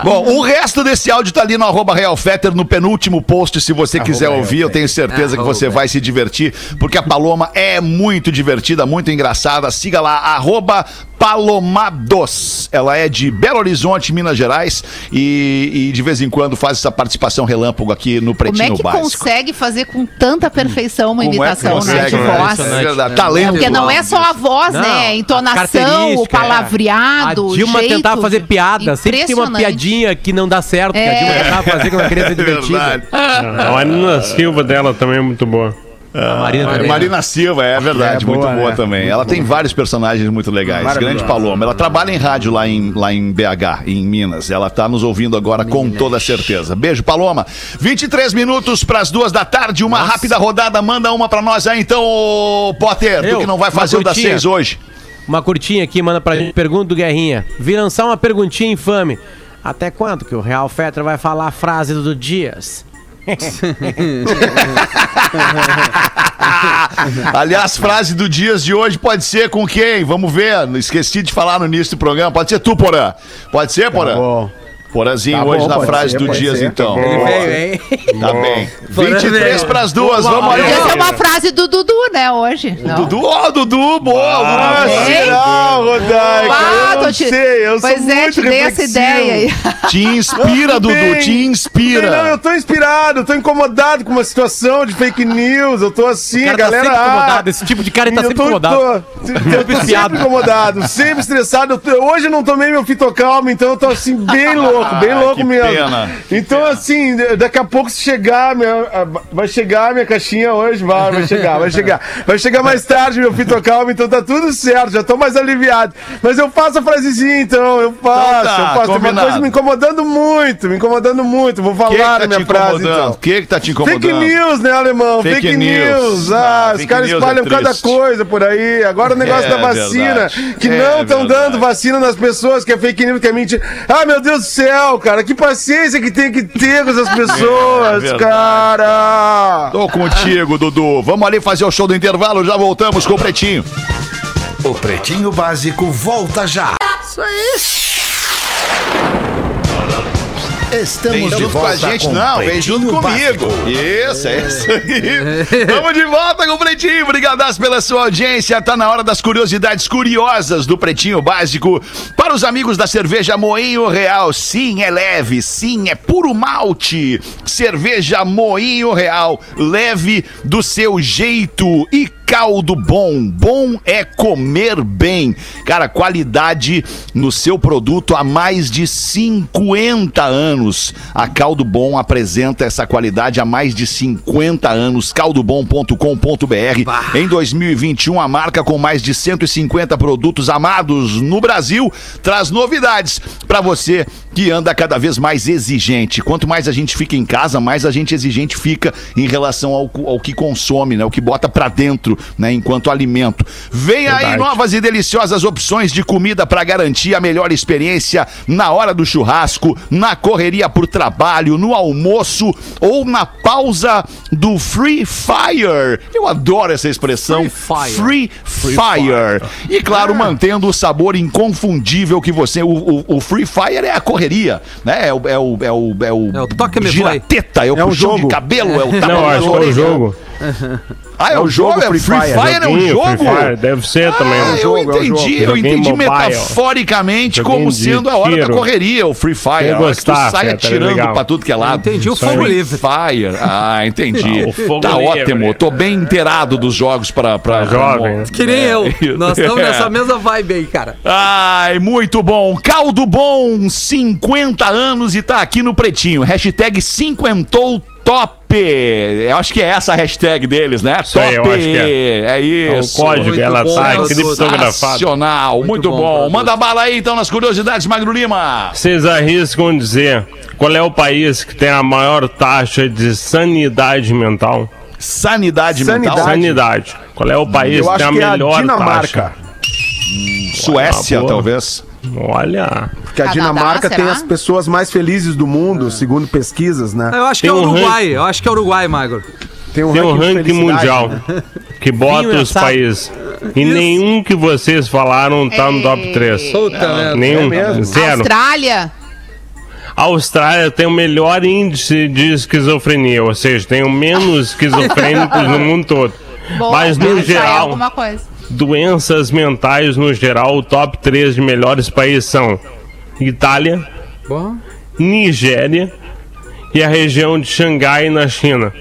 A: Bom, o resto desse áudio tá ali no arroba Real Fetter, no penúltimo post, se você quiser ouvir, eu tenho certeza que você vai se divertir, porque a Paloma é muito divertida, muito engraçada. Siga lá, arroba Palomados. Ela é de Belo Horizonte, Minas Gerais, e, e de vez em quando faz essa participação relâmpago aqui no
H: Como é
A: Pretinho
H: que
A: Básico.
H: consegue fazer com tanta perfeição uma
A: Como é que
H: imitação, né?
A: consegue?
H: De voz.
A: É verdade.
C: né?
A: Talento.
H: Porque não é só a voz,
F: Não,
H: né? A
F: a
H: entonação, o
F: é.
H: palavreado,
F: A Dilma
H: jeito.
F: tentava fazer piada. Sempre tem uma piadinha que não dá certo, que a
H: É.
F: Dilma tentava fazer quando ela queria ser divertida.
A: Verdade.
G: A Marina Silva dela também é muito boa.
F: A Marina.
A: Marina Silva, é verdade,
E: É boa,
A: muito boa
E: né?
A: também. Ela tem vários personagens muito legais. Grande Paloma. Ela trabalha em rádio lá em, lá em BH, em Minas. Ela tá nos ouvindo agora com toda certeza. Beijo, Paloma. 23 minutos para as duas da tarde. Uma rápida rodada. Manda uma para nós aí, então, Potter. tu
F: Eu?
A: que não vai fazer o das seis hoje.
F: Uma curtinha aqui, manda pra gente. Pergunta do Guerrinha. Vi lançar uma perguntinha infame. Até quando que o Real Fetra vai falar a frase do Dias? (laughs)
A: Aliás, frase do dias de hoje pode ser com quem? Vamos ver. Esqueci de falar no início do programa. Pode ser tu, Porã. Pode ser, Porã?
E: bom.
A: Porazinho
E: Tá
A: hoje
E: bom,
A: na frase
E: ser,
A: do dias,
E: ser.
A: então.
C: Ele veio, hein?
A: Tá bem.
C: Porã
A: 23
C: veio.
A: para as duas. Vamos ali.
H: Podia ser uma frase do Dudu, né, hoje. Não.
A: Dudu, ó, Dudu, boa.
E: Ah, será, Rodaica?
H: Ah,
E: eu não
H: te-
E: sei, eu
H: Pois
E: sou
H: é,
E: muito
H: te dei essa
E: reflexivo.
H: ideia aí. (laughs)
A: Te inspira, Dudu,
E: bem.
A: te
E: Não, eu
A: inspira.
E: tô inspirado, eu tô incomodado com uma situação de fake news. Eu tô assim,
F: O
E: a
F: tá
E: galera.
F: sempre
E: ah,
F: incomodado. Esse tipo de cara tá
E: eu
F: sempre
E: tô,
F: incomodado.
E: tô- eu tô sempre incomodado, sempre estressado. Hoje eu não tomei meu fitocalma, então eu tô assim, bem louco, (laughs) bem
A: Ah,
E: louco
A: que
E: mesmo.
A: pena,
E: Então, assim, daqui a pouco se chegar, minha, vai chegar a minha caixinha hoje, vai, vai chegar, vai chegar. Vai chegar mais tarde meu fitocalma, então tá tudo certo, já tô mais aliviado. Mas eu faço a frasezinha, então, eu faço,
A: tá,
E: eu faço. Tem uma
A: combinado.
E: coisa me incomodando muito, me incomodando muito. Vou
A: O que, que
E: falar
A: tá
E: na
A: te
E: minha frase, então.
A: O que, que tá te incomodando?
E: Fake news, né, alemão?
A: Fake
E: Fake,
A: news. Ah,
E: Ah, os caras
A: news
E: espalham
A: é
E: cada coisa por aí. Agora o negócio
A: É
E: da vacina,
A: verdade.
E: que
A: É
E: não estão dando vacina nas pessoas, que é fake news, que é mentira. Ah, meu Deus do céu, cara, que paciência que tem que ter com essas (laughs) pessoas,
A: É
E: cara.
A: Tô contigo, Dudu. Vamos ali fazer o show do intervalo, já voltamos com o Pretinho.
D: O Pretinho Básico volta já. Estamos
A: Vem
D: de
A: junto com a
D: volta
A: gente,
D: com
A: não, vem junto comigo.
D: Básico.
A: Isso, é isso aí. Vamos de volta com o Pretinho. Obrigadas pela sua audiência. Tá na hora das curiosidades curiosas do Pretinho Básico. Para os amigos da cerveja Moinho Real, sim, é leve, sim, é puro malte. Cerveja Moinho Real, leve do seu jeito e caldo bom. Bom é comer bem. Cara, qualidade no seu produto há mais de 50 anos. A Caldo Bom apresenta essa qualidade há mais de 50 anos. caldobom.com.br. Em 2021, a marca com mais de 150 produtos amados no Brasil traz novidades para você que anda cada vez mais exigente. Quanto mais a gente fica em casa, mais a gente exigente fica em relação ao, ao que consome, né? O que bota pra dentro, né? Enquanto alimento. Vem aí
G: Verdade.
A: novas e deliciosas opções de comida pra garantir a melhor experiência na hora do churrasco, na correria por trabalho, no almoço ou na pausa do Free Fire. Eu adoro essa expressão.
C: Free fire.
A: Free, Fire. E claro, mantendo o sabor inconfundível que você. O, o- o Free Fire é a correria, né? É o. É o, é o, é o,
C: É o toque me
A: é o
E: É um
A: puxão de
E: jogo.
A: cabelo, é o tapa
G: Não, acho que é o jogo.
A: Ah, é,
E: É
A: o
E: um
A: jogo?
E: jogo
A: É o
E: Free
A: Free
E: Fire.
A: Fire, é um jogo?
G: Free Fire, deve ser também.
A: Ah,
G: né?
A: eu
E: jogo, é um
A: entendi,
E: jogo.
A: eu entendi
G: mobile.
A: metaforicamente
G: Joguinho
A: como sendo a hora da
G: tiro.
A: correria, o Free Fire. Tu
G: gostar,
A: sai
G: é
A: atirando
G: legal.
A: pra tudo que é lado.
C: Entendi o fogo
A: Free
C: livre.
A: Fire. Ah, entendi.
G: Ah, o fogo
A: tá
G: livre.
A: ótimo. Tô bem inteirado dos jogos pra. pra
G: Tá jovem, né?
C: Que nem eu. (laughs) Nós estamos
A: É.
C: nessa mesma vibe aí, cara.
A: Ai, muito bom. Caldo Bom, 50 anos e tá aqui no Pretinho. Hashtag cinquentou top. Eu acho que é essa a hashtag deles, né?
G: Isso aí, eu
A: top.
G: acho que é.
A: É
G: É o
A: isso.
G: código,
C: Muito
G: ela
C: bom,
G: tá criptografada.
A: Muito,
C: Muito
A: bom.
C: bom,
A: Manda bala aí então nas curiosidades, Magro Lima.
G: Vocês arriscam dizer qual é o país que tem a maior taxa de sanidade mental?
A: Sanidade, mental.
E: Sanidade.
G: Sanidade. Qual é o país
E: Eu
G: que tem
E: acho
G: a
E: que é a
G: melhor
E: Dinamarca.
G: taxa?
A: Suécia,
G: Boa.
A: talvez.
G: Olha,
E: Porque a Dinamarca tem as pessoas mais felizes do mundo, segundo pesquisas, né?
C: Eu acho que
G: Tem
C: é
G: um
C: Uruguai. Eu acho que é Uruguai, Magro.
E: Tem um
G: tem um ranking mundial
E: né?
G: que bota
F: Vinho
G: os
F: assado.
G: países. E nenhum que vocês falaram tá no top 3.
C: Puta merda.
G: Nenhum.
E: é mesmo?
G: Zero.
H: Austrália.
G: A Austrália tem o melhor índice de esquizofrenia, ou seja, tem o menos (laughs) esquizofrênicos no mundo todo.
H: Bom,
G: Mas no
H: é
G: geral,
H: alguma coisa.
G: Doenças mentais no geral, o top 3 de melhores países são Itália,
C: Bom.
G: Nigéria e a região de Xangai na China.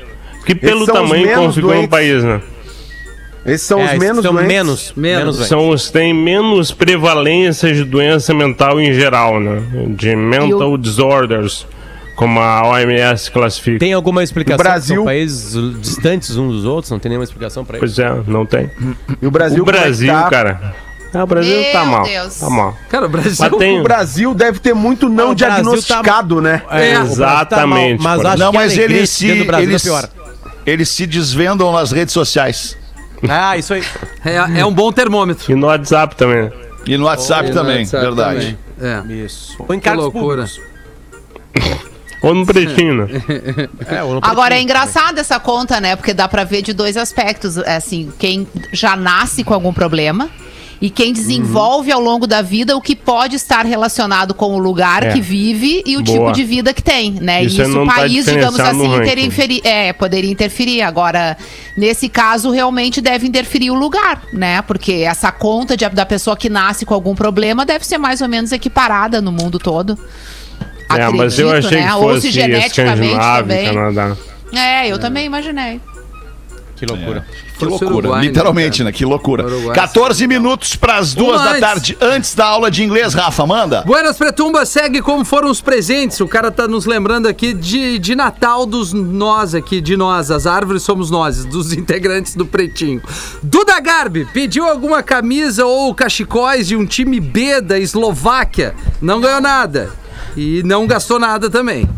G: Que pelo tamanho configura um país, né?
E: Esses são
F: É,
E: os menos
F: são
E: doentes.
F: menos,
C: Menos.
G: São os que têm menos prevalência de doença mental em geral, né? De mental
H: E o-
G: disorders, como a OMS classifica.
F: Tem alguma explicação?
E: O Brasil-
F: São países distantes uns dos outros? Não tem nenhuma explicação pra isso?
G: Pois é, não tem.
E: E o Brasil,
G: o
E: é
G: Brasil,
E: tá?
G: cara. Ah, o Brasil
H: Meu
G: tá mal.
H: Deus.
G: Tá mal.
C: Cara, o Brasil.
G: Tem-
E: O Brasil deve ter muito não
F: tá-
E: diagnosticado, né?
F: É, Brasil tá mal,
G: Exatamente,
F: mas acho
A: Não,
F: que
A: mas eles
F: de
A: se, eles,
F: é pior.
A: eles se desvendam nas redes sociais.
F: Ah, isso aí.
C: É, é um bom termômetro.
G: E no WhatsApp também.
A: E no WhatsApp
C: no
A: também,
C: WhatsApp
A: verdade.
C: também. É.
F: Isso. Ou em
C: Que loucura.
G: Ou no (laughs) pretinho, né?
F: É, ou
H: Agora é engraçado essa conta, né? Porque dá pra ver de dois aspectos. É Assim, quem já nasce com algum problema e quem desenvolve ao longo da vida o que pode estar relacionado com o lugar
G: É.
H: que vive e o
G: Boa.
H: tipo de vida que tem, né?
G: Isso
H: e isso
G: não
H: o
G: tá
H: país, digamos assim,
G: ranking.
H: interferi- é, poderia interferir. Agora, nesse caso, realmente deve interferir o lugar, né? Porque essa conta de- da pessoa que nasce com algum problema deve ser mais ou menos equiparada no mundo todo.
G: É, mas eu achei
H: né?
G: que
H: Ou se
G: fosse
H: geneticamente também.
G: Canadá.
H: É, eu também imaginei.
F: Que loucura.
A: Que
C: Fosse
A: loucura,
C: Uruguai, né,
A: literalmente, né? Que loucura.
C: Uruguai,
A: 14 minutos pras duas da
C: antes.
A: tarde, antes da aula de inglês, Rafa, manda.
C: Buenas Pretumba, segue como foram os presentes. O cara tá nos lembrando aqui de, de Natal dos nós aqui, de nós. As árvores somos nós, dos (laughs) integrantes do Pretinho. Duda Garbi pediu alguma camisa ou cachecóis de um time B da Eslováquia. Não ganhou nada. E não gastou nada também.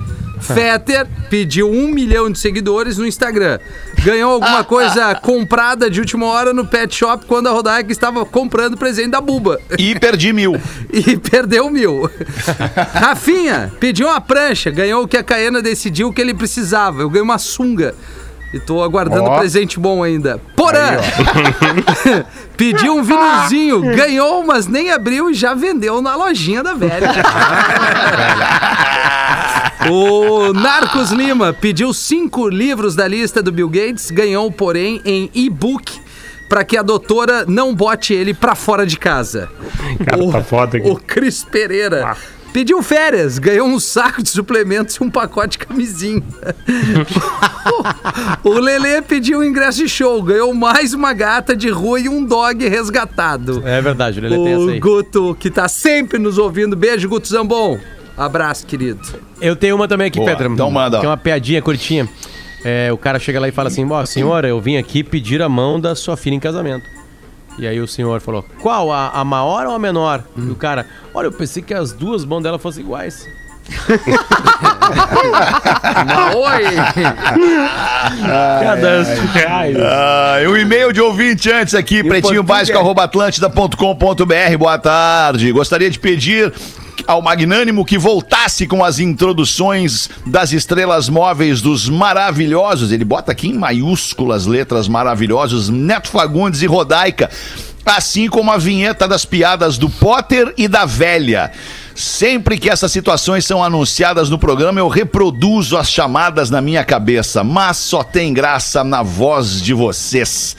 C: Fetter pediu um milhão de seguidores no Instagram. Ganhou alguma (laughs) coisa comprada de última hora no pet shop quando a Rodaica estava comprando presente da Buba.
A: E perdi mil. (laughs)
C: E perdeu mil. (laughs) Rafinha pediu uma prancha, ganhou o que a Caena decidiu que ele precisava. Eu ganhei uma sunga. E tô aguardando
E: Ó.
C: presente bom ainda. Porã! (laughs) pediu um vinilzinho, ganhou, mas nem abriu e já vendeu na lojinha da velha. (laughs) O Narcos Lima pediu cinco livros da lista do Bill Gates, ganhou, porém, em e-book para que a doutora não bote ele pra fora de casa.
G: Cara,
C: o,
G: tá foda aqui.
C: o Cris Pereira pediu férias, ganhou um saco de suplementos e um pacote de camisinha. (laughs) o Lelê pediu um ingresso de show, ganhou mais uma gata de rua e um dog resgatado.
F: É verdade, o Lelê tem essa
C: O
F: aí.
C: Guto, que tá sempre nos ouvindo. Beijo, Guto Zambon. Abraço, querido.
F: Eu tenho uma também aqui,
A: Boa,
F: Pedro.
A: então manda.
F: Que é uma piadinha curtinha. É, o cara chega lá e fala assim: Ó, senhora, eu vim aqui pedir a mão da sua filha em casamento. E aí o senhor falou: Qual? A, a maior ou a menor? E o cara: Olha, eu pensei que as duas mãos dela fossem iguais.
C: Oi!
G: Cada reais.
A: Ah, um e-mail de ouvinte antes aqui, pretinho básico, arroba atlântida.com.br. Boa tarde. Gostaria de pedir ao Magnânimo que voltasse com as introduções das estrelas móveis dos maravilhosos. Ele bota aqui em maiúsculas letras maravilhosos, Neto Fagundes e Rodaica. Assim como a vinheta das piadas do Potter e da velha. Sempre que essas situações são anunciadas no programa, eu reproduzo as chamadas na minha cabeça, mas só tem graça na voz de vocês.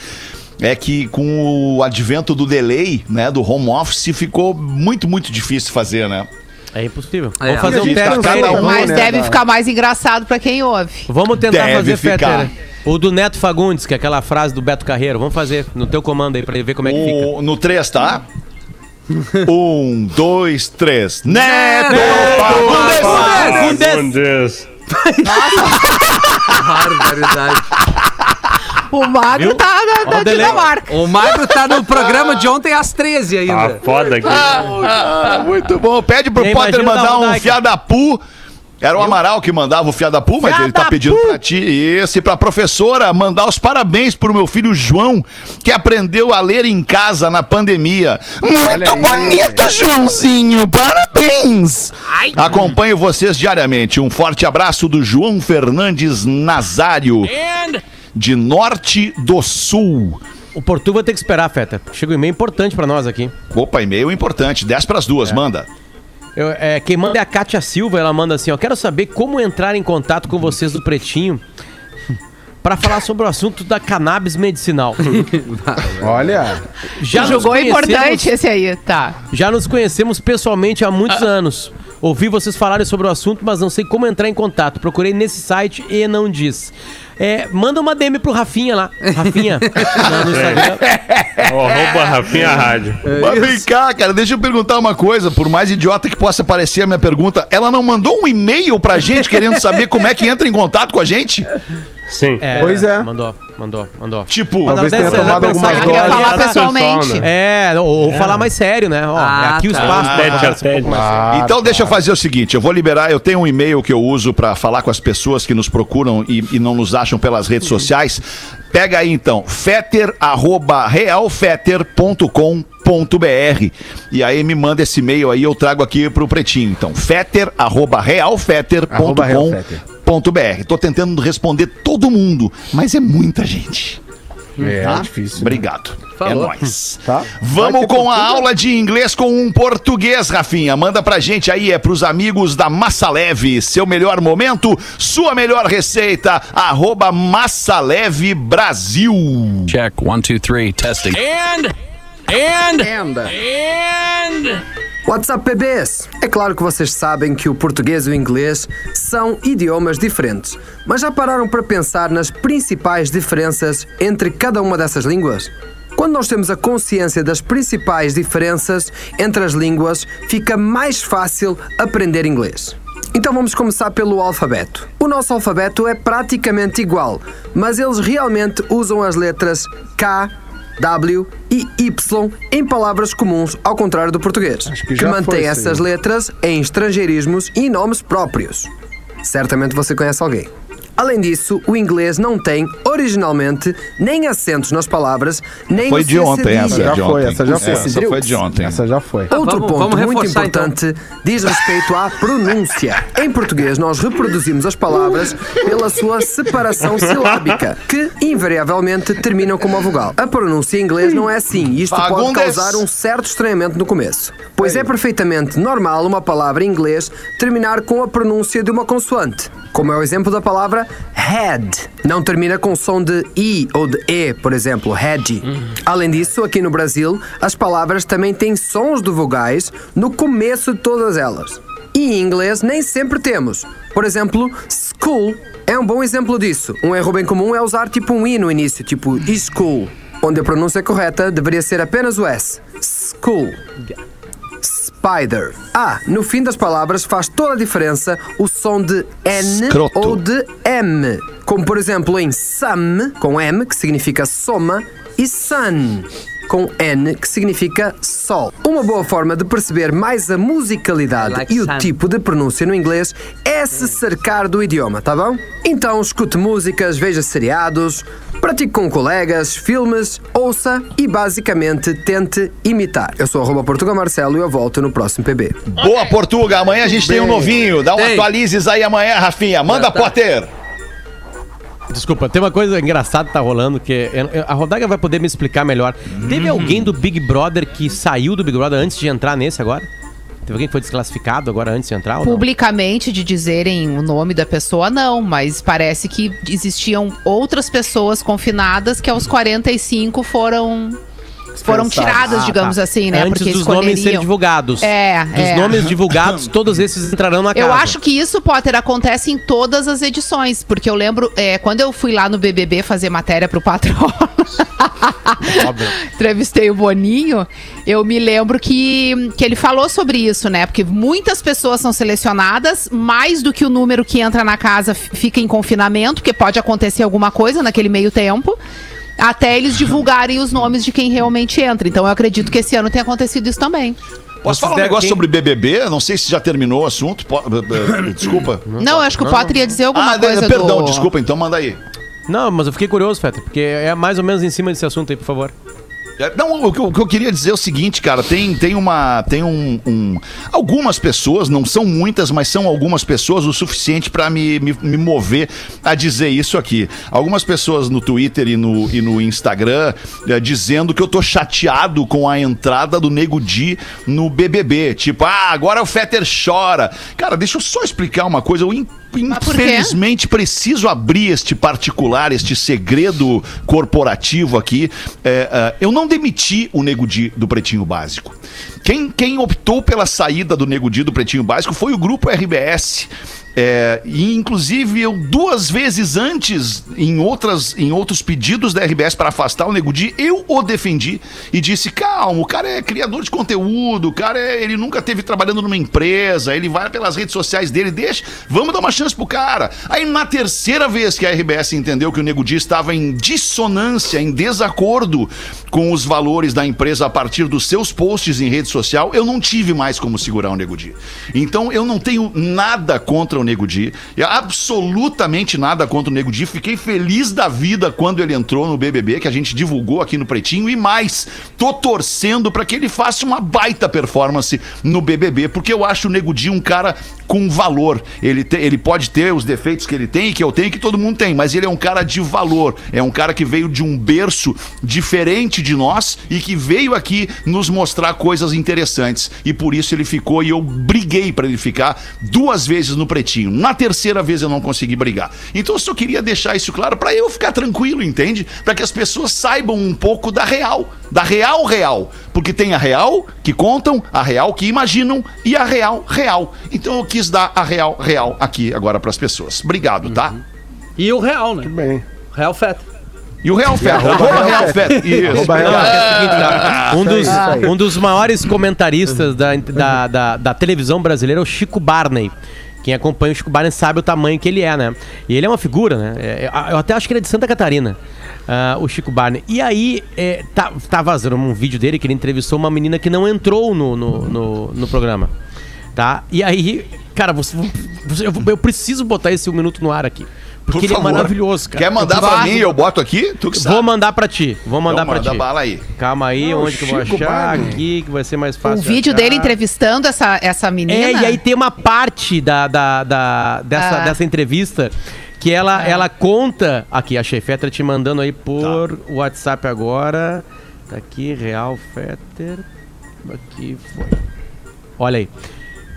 A: É que com o advento do delay, né, do home office, ficou muito, muito difícil fazer, né?
F: É impossível.
C: É.
F: Vamos fazer um
A: tá
F: teste
A: cada
F: aí.
A: um,
H: Mas
E: né,
H: deve ficar mais engraçado pra quem ouve.
F: Vamos tentar
A: Deve
F: fazer,
A: ficar.
F: Fetter. O do Neto Fagundes, que é aquela frase do Beto Carreiro. Vamos fazer no teu comando aí pra ver como é que fica.
A: O- no 3, tá? Um, dois, três. Neto! Fagundes!
F: Fagundes! (laughs)
C: Barbaridade.
H: O magro
F: Viu?
H: tá na, na
F: delay.
H: Dinamarca.
C: O Magro tá no programa de ontem às 13
G: Tá
C: ainda.
G: foda aqui.
A: Ah, muito bom. Pede pro Potter mandar um
F: Rodaica.
A: fiadapu. Era o Amaral que mandava o fiadapu, mas ele tá pedindo pra ti. Isso, e pra professora mandar os parabéns pro meu filho João, que aprendeu a ler em casa na pandemia. Muito bonito, Joãozinho. Parabéns. Acompanho vocês diariamente. Um forte abraço do João Fernandes Nazário, de Norte do Sul.
F: O Portu vai ter que esperar, Feta. Chega um e-mail importante pra nós aqui.
A: Opa, e-mail importante. 10 pras duas, manda.
F: Eu- é, quem manda é a Kátia Silva, ela manda assim, ó. Quero saber como entrar em contato com vocês do Pretinho pra falar sobre o assunto da cannabis medicinal. (laughs)
E: Olha,
F: Já nos
H: Jogou
F: conhecemos-
H: importante esse aí, tá.
F: Já nos conhecemos pessoalmente há muitos anos. Ouvi vocês falarem sobre o assunto, mas não sei como entrar em contato. Procurei nesse site e não diz. É, manda uma DM pro Rafinha lá. Rafinha. (laughs) lá no Instagram.
G: O (laughs) arroba Rafinha Rádio.
A: Mas vem cá, cara, deixa eu perguntar uma coisa, por mais idiota que possa parecer a minha pergunta, ela não mandou um e-mail pra gente querendo saber como é que entra em contato com a gente?
G: Sim.
F: É,
E: Pois é.
F: Mandou, mandou, mandou.
A: Tipo,
E: Talvez tenha tomado algumas doses.
H: falar pessoalmente.
G: pessoal, né?
F: É, ou falar mais sério, né? Ó,
C: Ah,
F: aqui o
C: tá.
F: espaço pra
G: Tete a
F: conversa um sério.
A: Então deixa eu fazer o seguinte, eu vou liberar, eu tenho um e-mail que eu uso pra falar com as pessoas que nos procuram e, e não nos acham pelas redes sociais. Pega aí então, fetter, arroba, realfetter.com.br e aí me manda esse e-mail aí, eu trago aqui pro Pretinho. Então, fetter, arroba,
E: Arroba
A: realfetter.com.br. Tô tentando responder todo mundo, mas é muita gente.
E: é
A: Tá?
E: difícil.
A: Obrigado.
C: Falou.
A: É nóis.
E: Tá?
A: Vamos com a aula de inglês com um português, Rafinha. Manda pra gente aí, é pros amigos da Massa Leve. Seu melhor momento, sua melhor receita, arroba Massa Leve Brasil.
J: Check one, two, three, testing. And and
C: Enda.
K: What's up, bebês? É claro que vocês sabem que o português e o inglês são idiomas diferentes, mas já pararam para pensar nas principais diferenças entre cada uma dessas línguas? Quando nós temos a consciência das principais diferenças entre as línguas, fica mais fácil aprender inglês. Então vamos começar pelo alfabeto. O nosso alfabeto é praticamente igual, mas eles realmente usam as letras K, W e Y em palavras comuns, ao contrário do português,
E: que
K: que,
E: foi
K: mantém
E: isso
K: essas letras em estrangeirismos e nomes próprios. Certamente você conhece alguém. Além disso, o inglês não tem, originalmente, nem acentos nas palavras, nem
A: Foi de ontem essa,
E: Já
A: de
E: foi, essa já foi.
A: Essa foi de ontem.
E: Essa já foi.
K: Outro
C: vamos-
K: ponto
C: vamos
K: muito
C: então.
K: importante diz respeito à pronúncia. Em português, nós reproduzimos as palavras pela sua separação silábica, que invariavelmente terminam com uma vogal. A pronúncia em inglês não é assim, e isto pode causar um certo estranhamento no começo. Pois é perfeitamente normal uma palavra em inglês terminar com a pronúncia de uma consoante. Como é o exemplo da palavra head. Não termina com som de I ou de E, por exemplo, head. Além disso, aqui no Brasil, as palavras também têm sons de vogais no começo de todas elas. E em inglês nem sempre temos. Por exemplo, school é um bom exemplo disso. Um erro bem comum é usar tipo um I no início, tipo school, onde a pronúncia correta deveria ser apenas o S. School. Spider. Ah, no fim das palavras faz toda a diferença o som de N
A: Escroto.
K: ou de M. Como por exemplo em some, com M, que significa soma, e sun, com N, que significa sol. Uma boa forma de perceber mais a musicalidade
C: Like
K: e o
C: sun.
K: tipo de pronúncia no inglês é se cercar do idioma, tá bom? Então escute músicas, veja seriados, pratique com colegas, filmes, ouça e basicamente tente imitar. Eu sou arroba Portugal Marcelo e eu volto no próximo PB.
A: Boa, Portuga. Amanhã a gente tem um novinho. Dá um
C: Tem.
A: atualizes aí amanhã, Rafinha. Manda,
C: Já tá.
A: Potter.
F: Desculpa, tem uma coisa engraçada que tá rolando que a Rodaga vai poder me explicar melhor. Teve alguém do Big Brother que saiu do Big Brother antes de entrar nesse agora? Teve alguém que foi desclassificado agora antes de entrar?
H: Publicamente de dizerem o nome da pessoa, não, mas parece que existiam outras pessoas confinadas que aos 45 foram. Foram tiradas,
F: Ah,
H: digamos
F: tá.
H: assim, né?
F: Antes dos nomes serem divulgados.
H: É,
F: Dos
H: é.
F: nomes divulgados, todos esses entrarão na casa.
H: Eu acho que isso, Potter, acontece em todas as edições. Porque eu lembro, é, quando eu fui lá no BBB fazer matéria pro patrão, (laughs) entrevistei o Boninho, eu me lembro que, que ele falou sobre isso, né? Porque muitas pessoas são selecionadas, mais do que o número que entra na casa fica em confinamento, porque pode acontecer alguma coisa naquele meio tempo. Até eles divulgarem os nomes de quem realmente entra. Então eu acredito que esse ano tenha acontecido isso também.
A: Posso falar um negócio
F: quem?
A: sobre BBB? Não sei se já terminou o assunto. Eh, eh, (coughs) Desculpa.
H: Não, eu acho que o Potter ia dizer alguma
A: Ah,
H: coisa
A: perdão,
H: do...
A: desculpa, então manda aí.
F: Não, mas eu fiquei curioso, Feta, porque é mais ou menos em cima desse assunto aí, por favor.
A: É, Não, o que, eu, o que eu queria dizer é o seguinte, cara, tem, tem uma. Tem um, um- Algumas pessoas, não são muitas, mas são algumas pessoas o suficiente pra me, me, me mover a dizer isso aqui. Algumas pessoas no Twitter e no, e no Instagram eh, dizendo que eu tô chateado com a entrada do Nego Di no BBB. Tipo, ah, agora o Fetter chora. Cara, deixa eu só explicar uma coisa. Eu
H: quê?
A: Infelizmente preciso abrir este particular, este segredo corporativo aqui. É, é, eu não demiti o Nego Di do Pretinho Básico. Quem, quem optou pela saída do Nego Di do Pretinho Básico foi o grupo RBS. É, e inclusive eu duas vezes antes, em, outras, em outros pedidos da RBS para afastar o Nego eu o defendi e disse: calma, o cara é criador de conteúdo, o cara é- ele nunca teve trabalhando numa empresa, ele vai pelas redes sociais dele, deixa, vamos dar uma chance pro cara. Aí na terceira vez que a RBS entendeu que o Nego estava em dissonância, em desacordo com os valores da empresa a partir dos seus posts em rede social, eu não tive mais como segurar o Nego. Então eu não tenho nada contra o Nego Di, e absolutamente nada contra o Nego Di. Fiquei feliz da vida quando ele entrou no BBB, que a gente divulgou aqui no Pretinho, e mais, tô torcendo para que ele faça uma baita performance no BBB, porque eu acho o Nego Di um cara com valor. Ele, te- ele pode ter os defeitos que ele tem, que eu tenho, que todo mundo tem, mas ele é um cara de valor. É um cara que veio de um berço diferente de nós e que veio aqui nos mostrar coisas interessantes. E por isso ele ficou e eu briguei para ele ficar duas vezes no pretinho. Na terceira vez eu não consegui brigar. Então eu só queria deixar isso claro para eu ficar tranquilo, entende? Para que as pessoas saibam um pouco da real, da real real, porque tem a real que contam, a real que imaginam e a real real. Então eu quis dar a real real aqui agora para as pessoas. Obrigado, tá?
C: E o real, né?
E: Bem.
C: Real Feta.
A: E o Real Feta, arroba Real. Isso.
E: Feta.
F: é o seguinte, tá? um, dos,
E: isso
F: um dos maiores comentaristas da, da, da, da televisão brasileira é o Chico Barney. Quem acompanha o Chico Barney sabe o tamanho que ele é, né? E ele é uma figura, né? É, Eu até acho que ele é de Santa Catarina, ah, o Chico Barney. E aí, é, tá, tá vazando um vídeo dele que ele entrevistou uma menina que não entrou no, no, no, no programa. Tá? E aí, cara, você, você- eu, eu preciso botar esse um minuto no ar aqui. Porque ele é maravilhoso, cara.
A: Quer mandar pra mim e eu boto aqui? Tu que sabe.
F: Vou mandar pra ti. Vou mandar
A: Então
F: pra
A: manda
F: ti.
A: bala aí.
F: Calma aí, onde que eu vou
E: Chico
F: achar
E: Barney.
F: aqui, que vai ser mais fácil. de
H: vídeo
F: achar.
H: dele entrevistando essa, essa menina.
F: É, e aí tem uma parte da, da, da- dessa,
H: Ah.
F: dessa entrevista que ela, ela conta. Aqui, achei Fetter te mandando aí por WhatsApp agora. Tá aqui, Real Fetter. Aqui foi. Olha aí.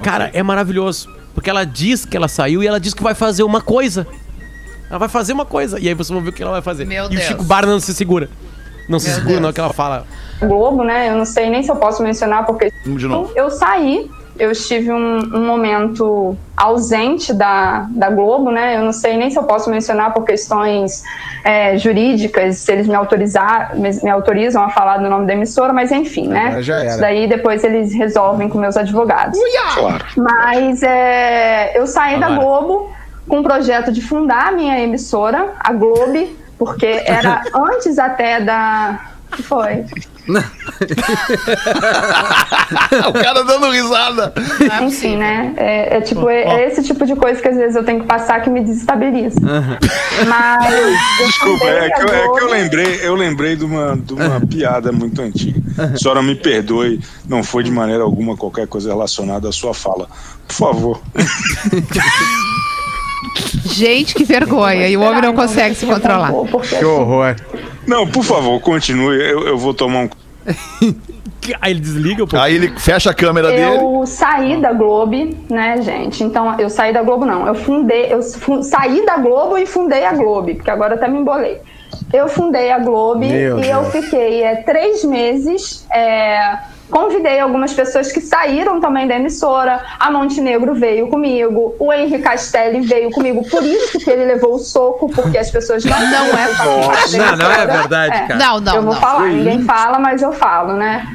F: Cara, é maravilhoso. Porque ela diz que ela saiu e ela diz que vai fazer uma coisa. Ela vai fazer uma coisa. E aí vocês vão ver o que ela vai fazer.
H: Meu
F: e
H: Deus.
F: o Chico Barney não se segura. Não se
H: Meu
F: segura,
H: Deus.
F: não, que ela fala.
L: Globo, né? Eu não sei nem se eu posso mencionar, porque
A: Vamos de novo.
L: eu saí, eu estive um, um momento ausente da, da Globo, né? Eu não sei nem se eu posso mencionar por questões é, jurídicas, se eles me, autorizar, me, me autorizam a falar do nome da emissora, mas enfim, né?
E: Agora já era.
L: Isso daí depois eles resolvem com meus advogados.
M: Claro.
L: Mas é, eu saí da. Globo com o projeto de fundar a minha emissora, a Globe, porque era (laughs) antes até da. O que foi? (laughs)
A: o cara dando risada.
L: Enfim, né? É, é tipo, é, é esse tipo de coisa que às vezes eu tenho que passar que me desestabiliza. Mas. eu (laughs)
M: Desculpa, é que, eu, é que eu lembrei, eu lembrei de uma, de uma piada muito antiga. A senhora me perdoe, não foi de maneira alguma qualquer coisa relacionada à sua fala. Por favor.
H: Gente, que vergonha. E o homem não consegue se controlar.
E: Que horror.
M: Não, por favor, continue. Eu, eu vou tomar um. (laughs)
F: Aí ele desliga, pô.
A: Aí ele fecha a câmera dele.
L: Eu saí da Globo, né, gente? Então, eu saí da Globo, não. Eu fundei, eu fu- saí da Globo e fundei a Globo, porque agora até me embolei. Eu fundei a Globo
E: Meu
L: e eu
E: Deus.
L: fiquei é, três meses. é, convidei algumas pessoas que saíram também da emissora. A Montenegro veio comigo, o Henrique Castelli veio comigo. Por isso que ele levou o soco, porque as pessoas não
H: Não é
L: verdade.
C: Não, não é verdade, cara.
H: Não, não,
L: eu vou
H: não.
L: falar, ninguém fala, mas eu falo, né?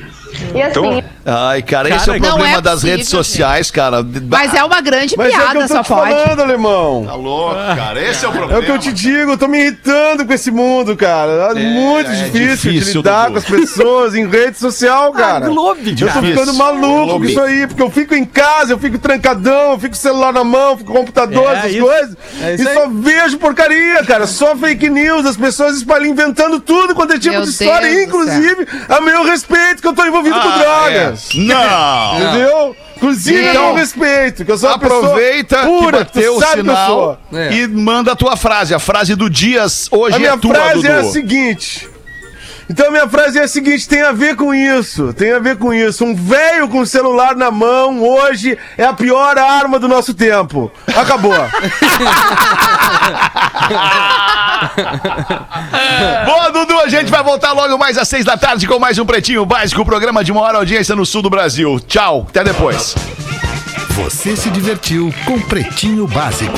L: E assim,
A: Ai, cara, esse é o
F: Cara,
A: problema
H: é
A: das
H: possível,
A: redes sociais, cara.
H: Mas é uma grande
E: Mas é o que
H: piada,
E: eu tô
H: só
E: te
H: pode.
E: falando, alemão.
A: Tá louco, cara. Esse é o
E: É
A: problema.
E: o que eu te digo, eu tô me irritando com esse mundo, cara. É, muito
A: é
E: difícil, de
A: difícil,
E: lidar com as pessoas em rede social, (laughs) cara.
F: Globo,
E: Eu tô ficando maluco
A: Globo.
E: com isso aí, porque eu fico em casa, eu fico trancadão, eu fico com o celular na mão, fico com o computador,
F: É
E: essas
F: isso.
E: coisas.
F: É isso
E: e
F: aí.
E: só vejo porcaria, cara. Só fake news, as pessoas espalham, inventando tudo quanto é tipo
H: Meu
E: de história,
H: Deus
E: inclusive a meu respeito, que eu tô envolvido com
A: Ah,
E: drogas.
A: É. Não.
E: Entendeu? Inclusive,
A: Então,
E: eu respeito, que eu sou uma
A: Aproveita
E: pessoa pura,
A: que bateu
E: tu
A: o
E: sabe que eu
A: sinal
E: sou.
C: É.
A: e manda a tua frase. A frase do Dias hoje
E: A minha
A: é tua,
E: frase
A: Dudu.
E: é a seguinte. Então minha frase é a seguinte, tem a ver com isso, tem a ver com isso. Um velho com celular na mão hoje é a pior arma do nosso tempo. Acabou. (laughs)
A: Boa, Dudu, a gente vai voltar logo mais às seis da tarde com mais um Pretinho Básico, programa de maior audiência no sul do Brasil. Tchau, até depois.
D: Você se divertiu com Pretinho Básico.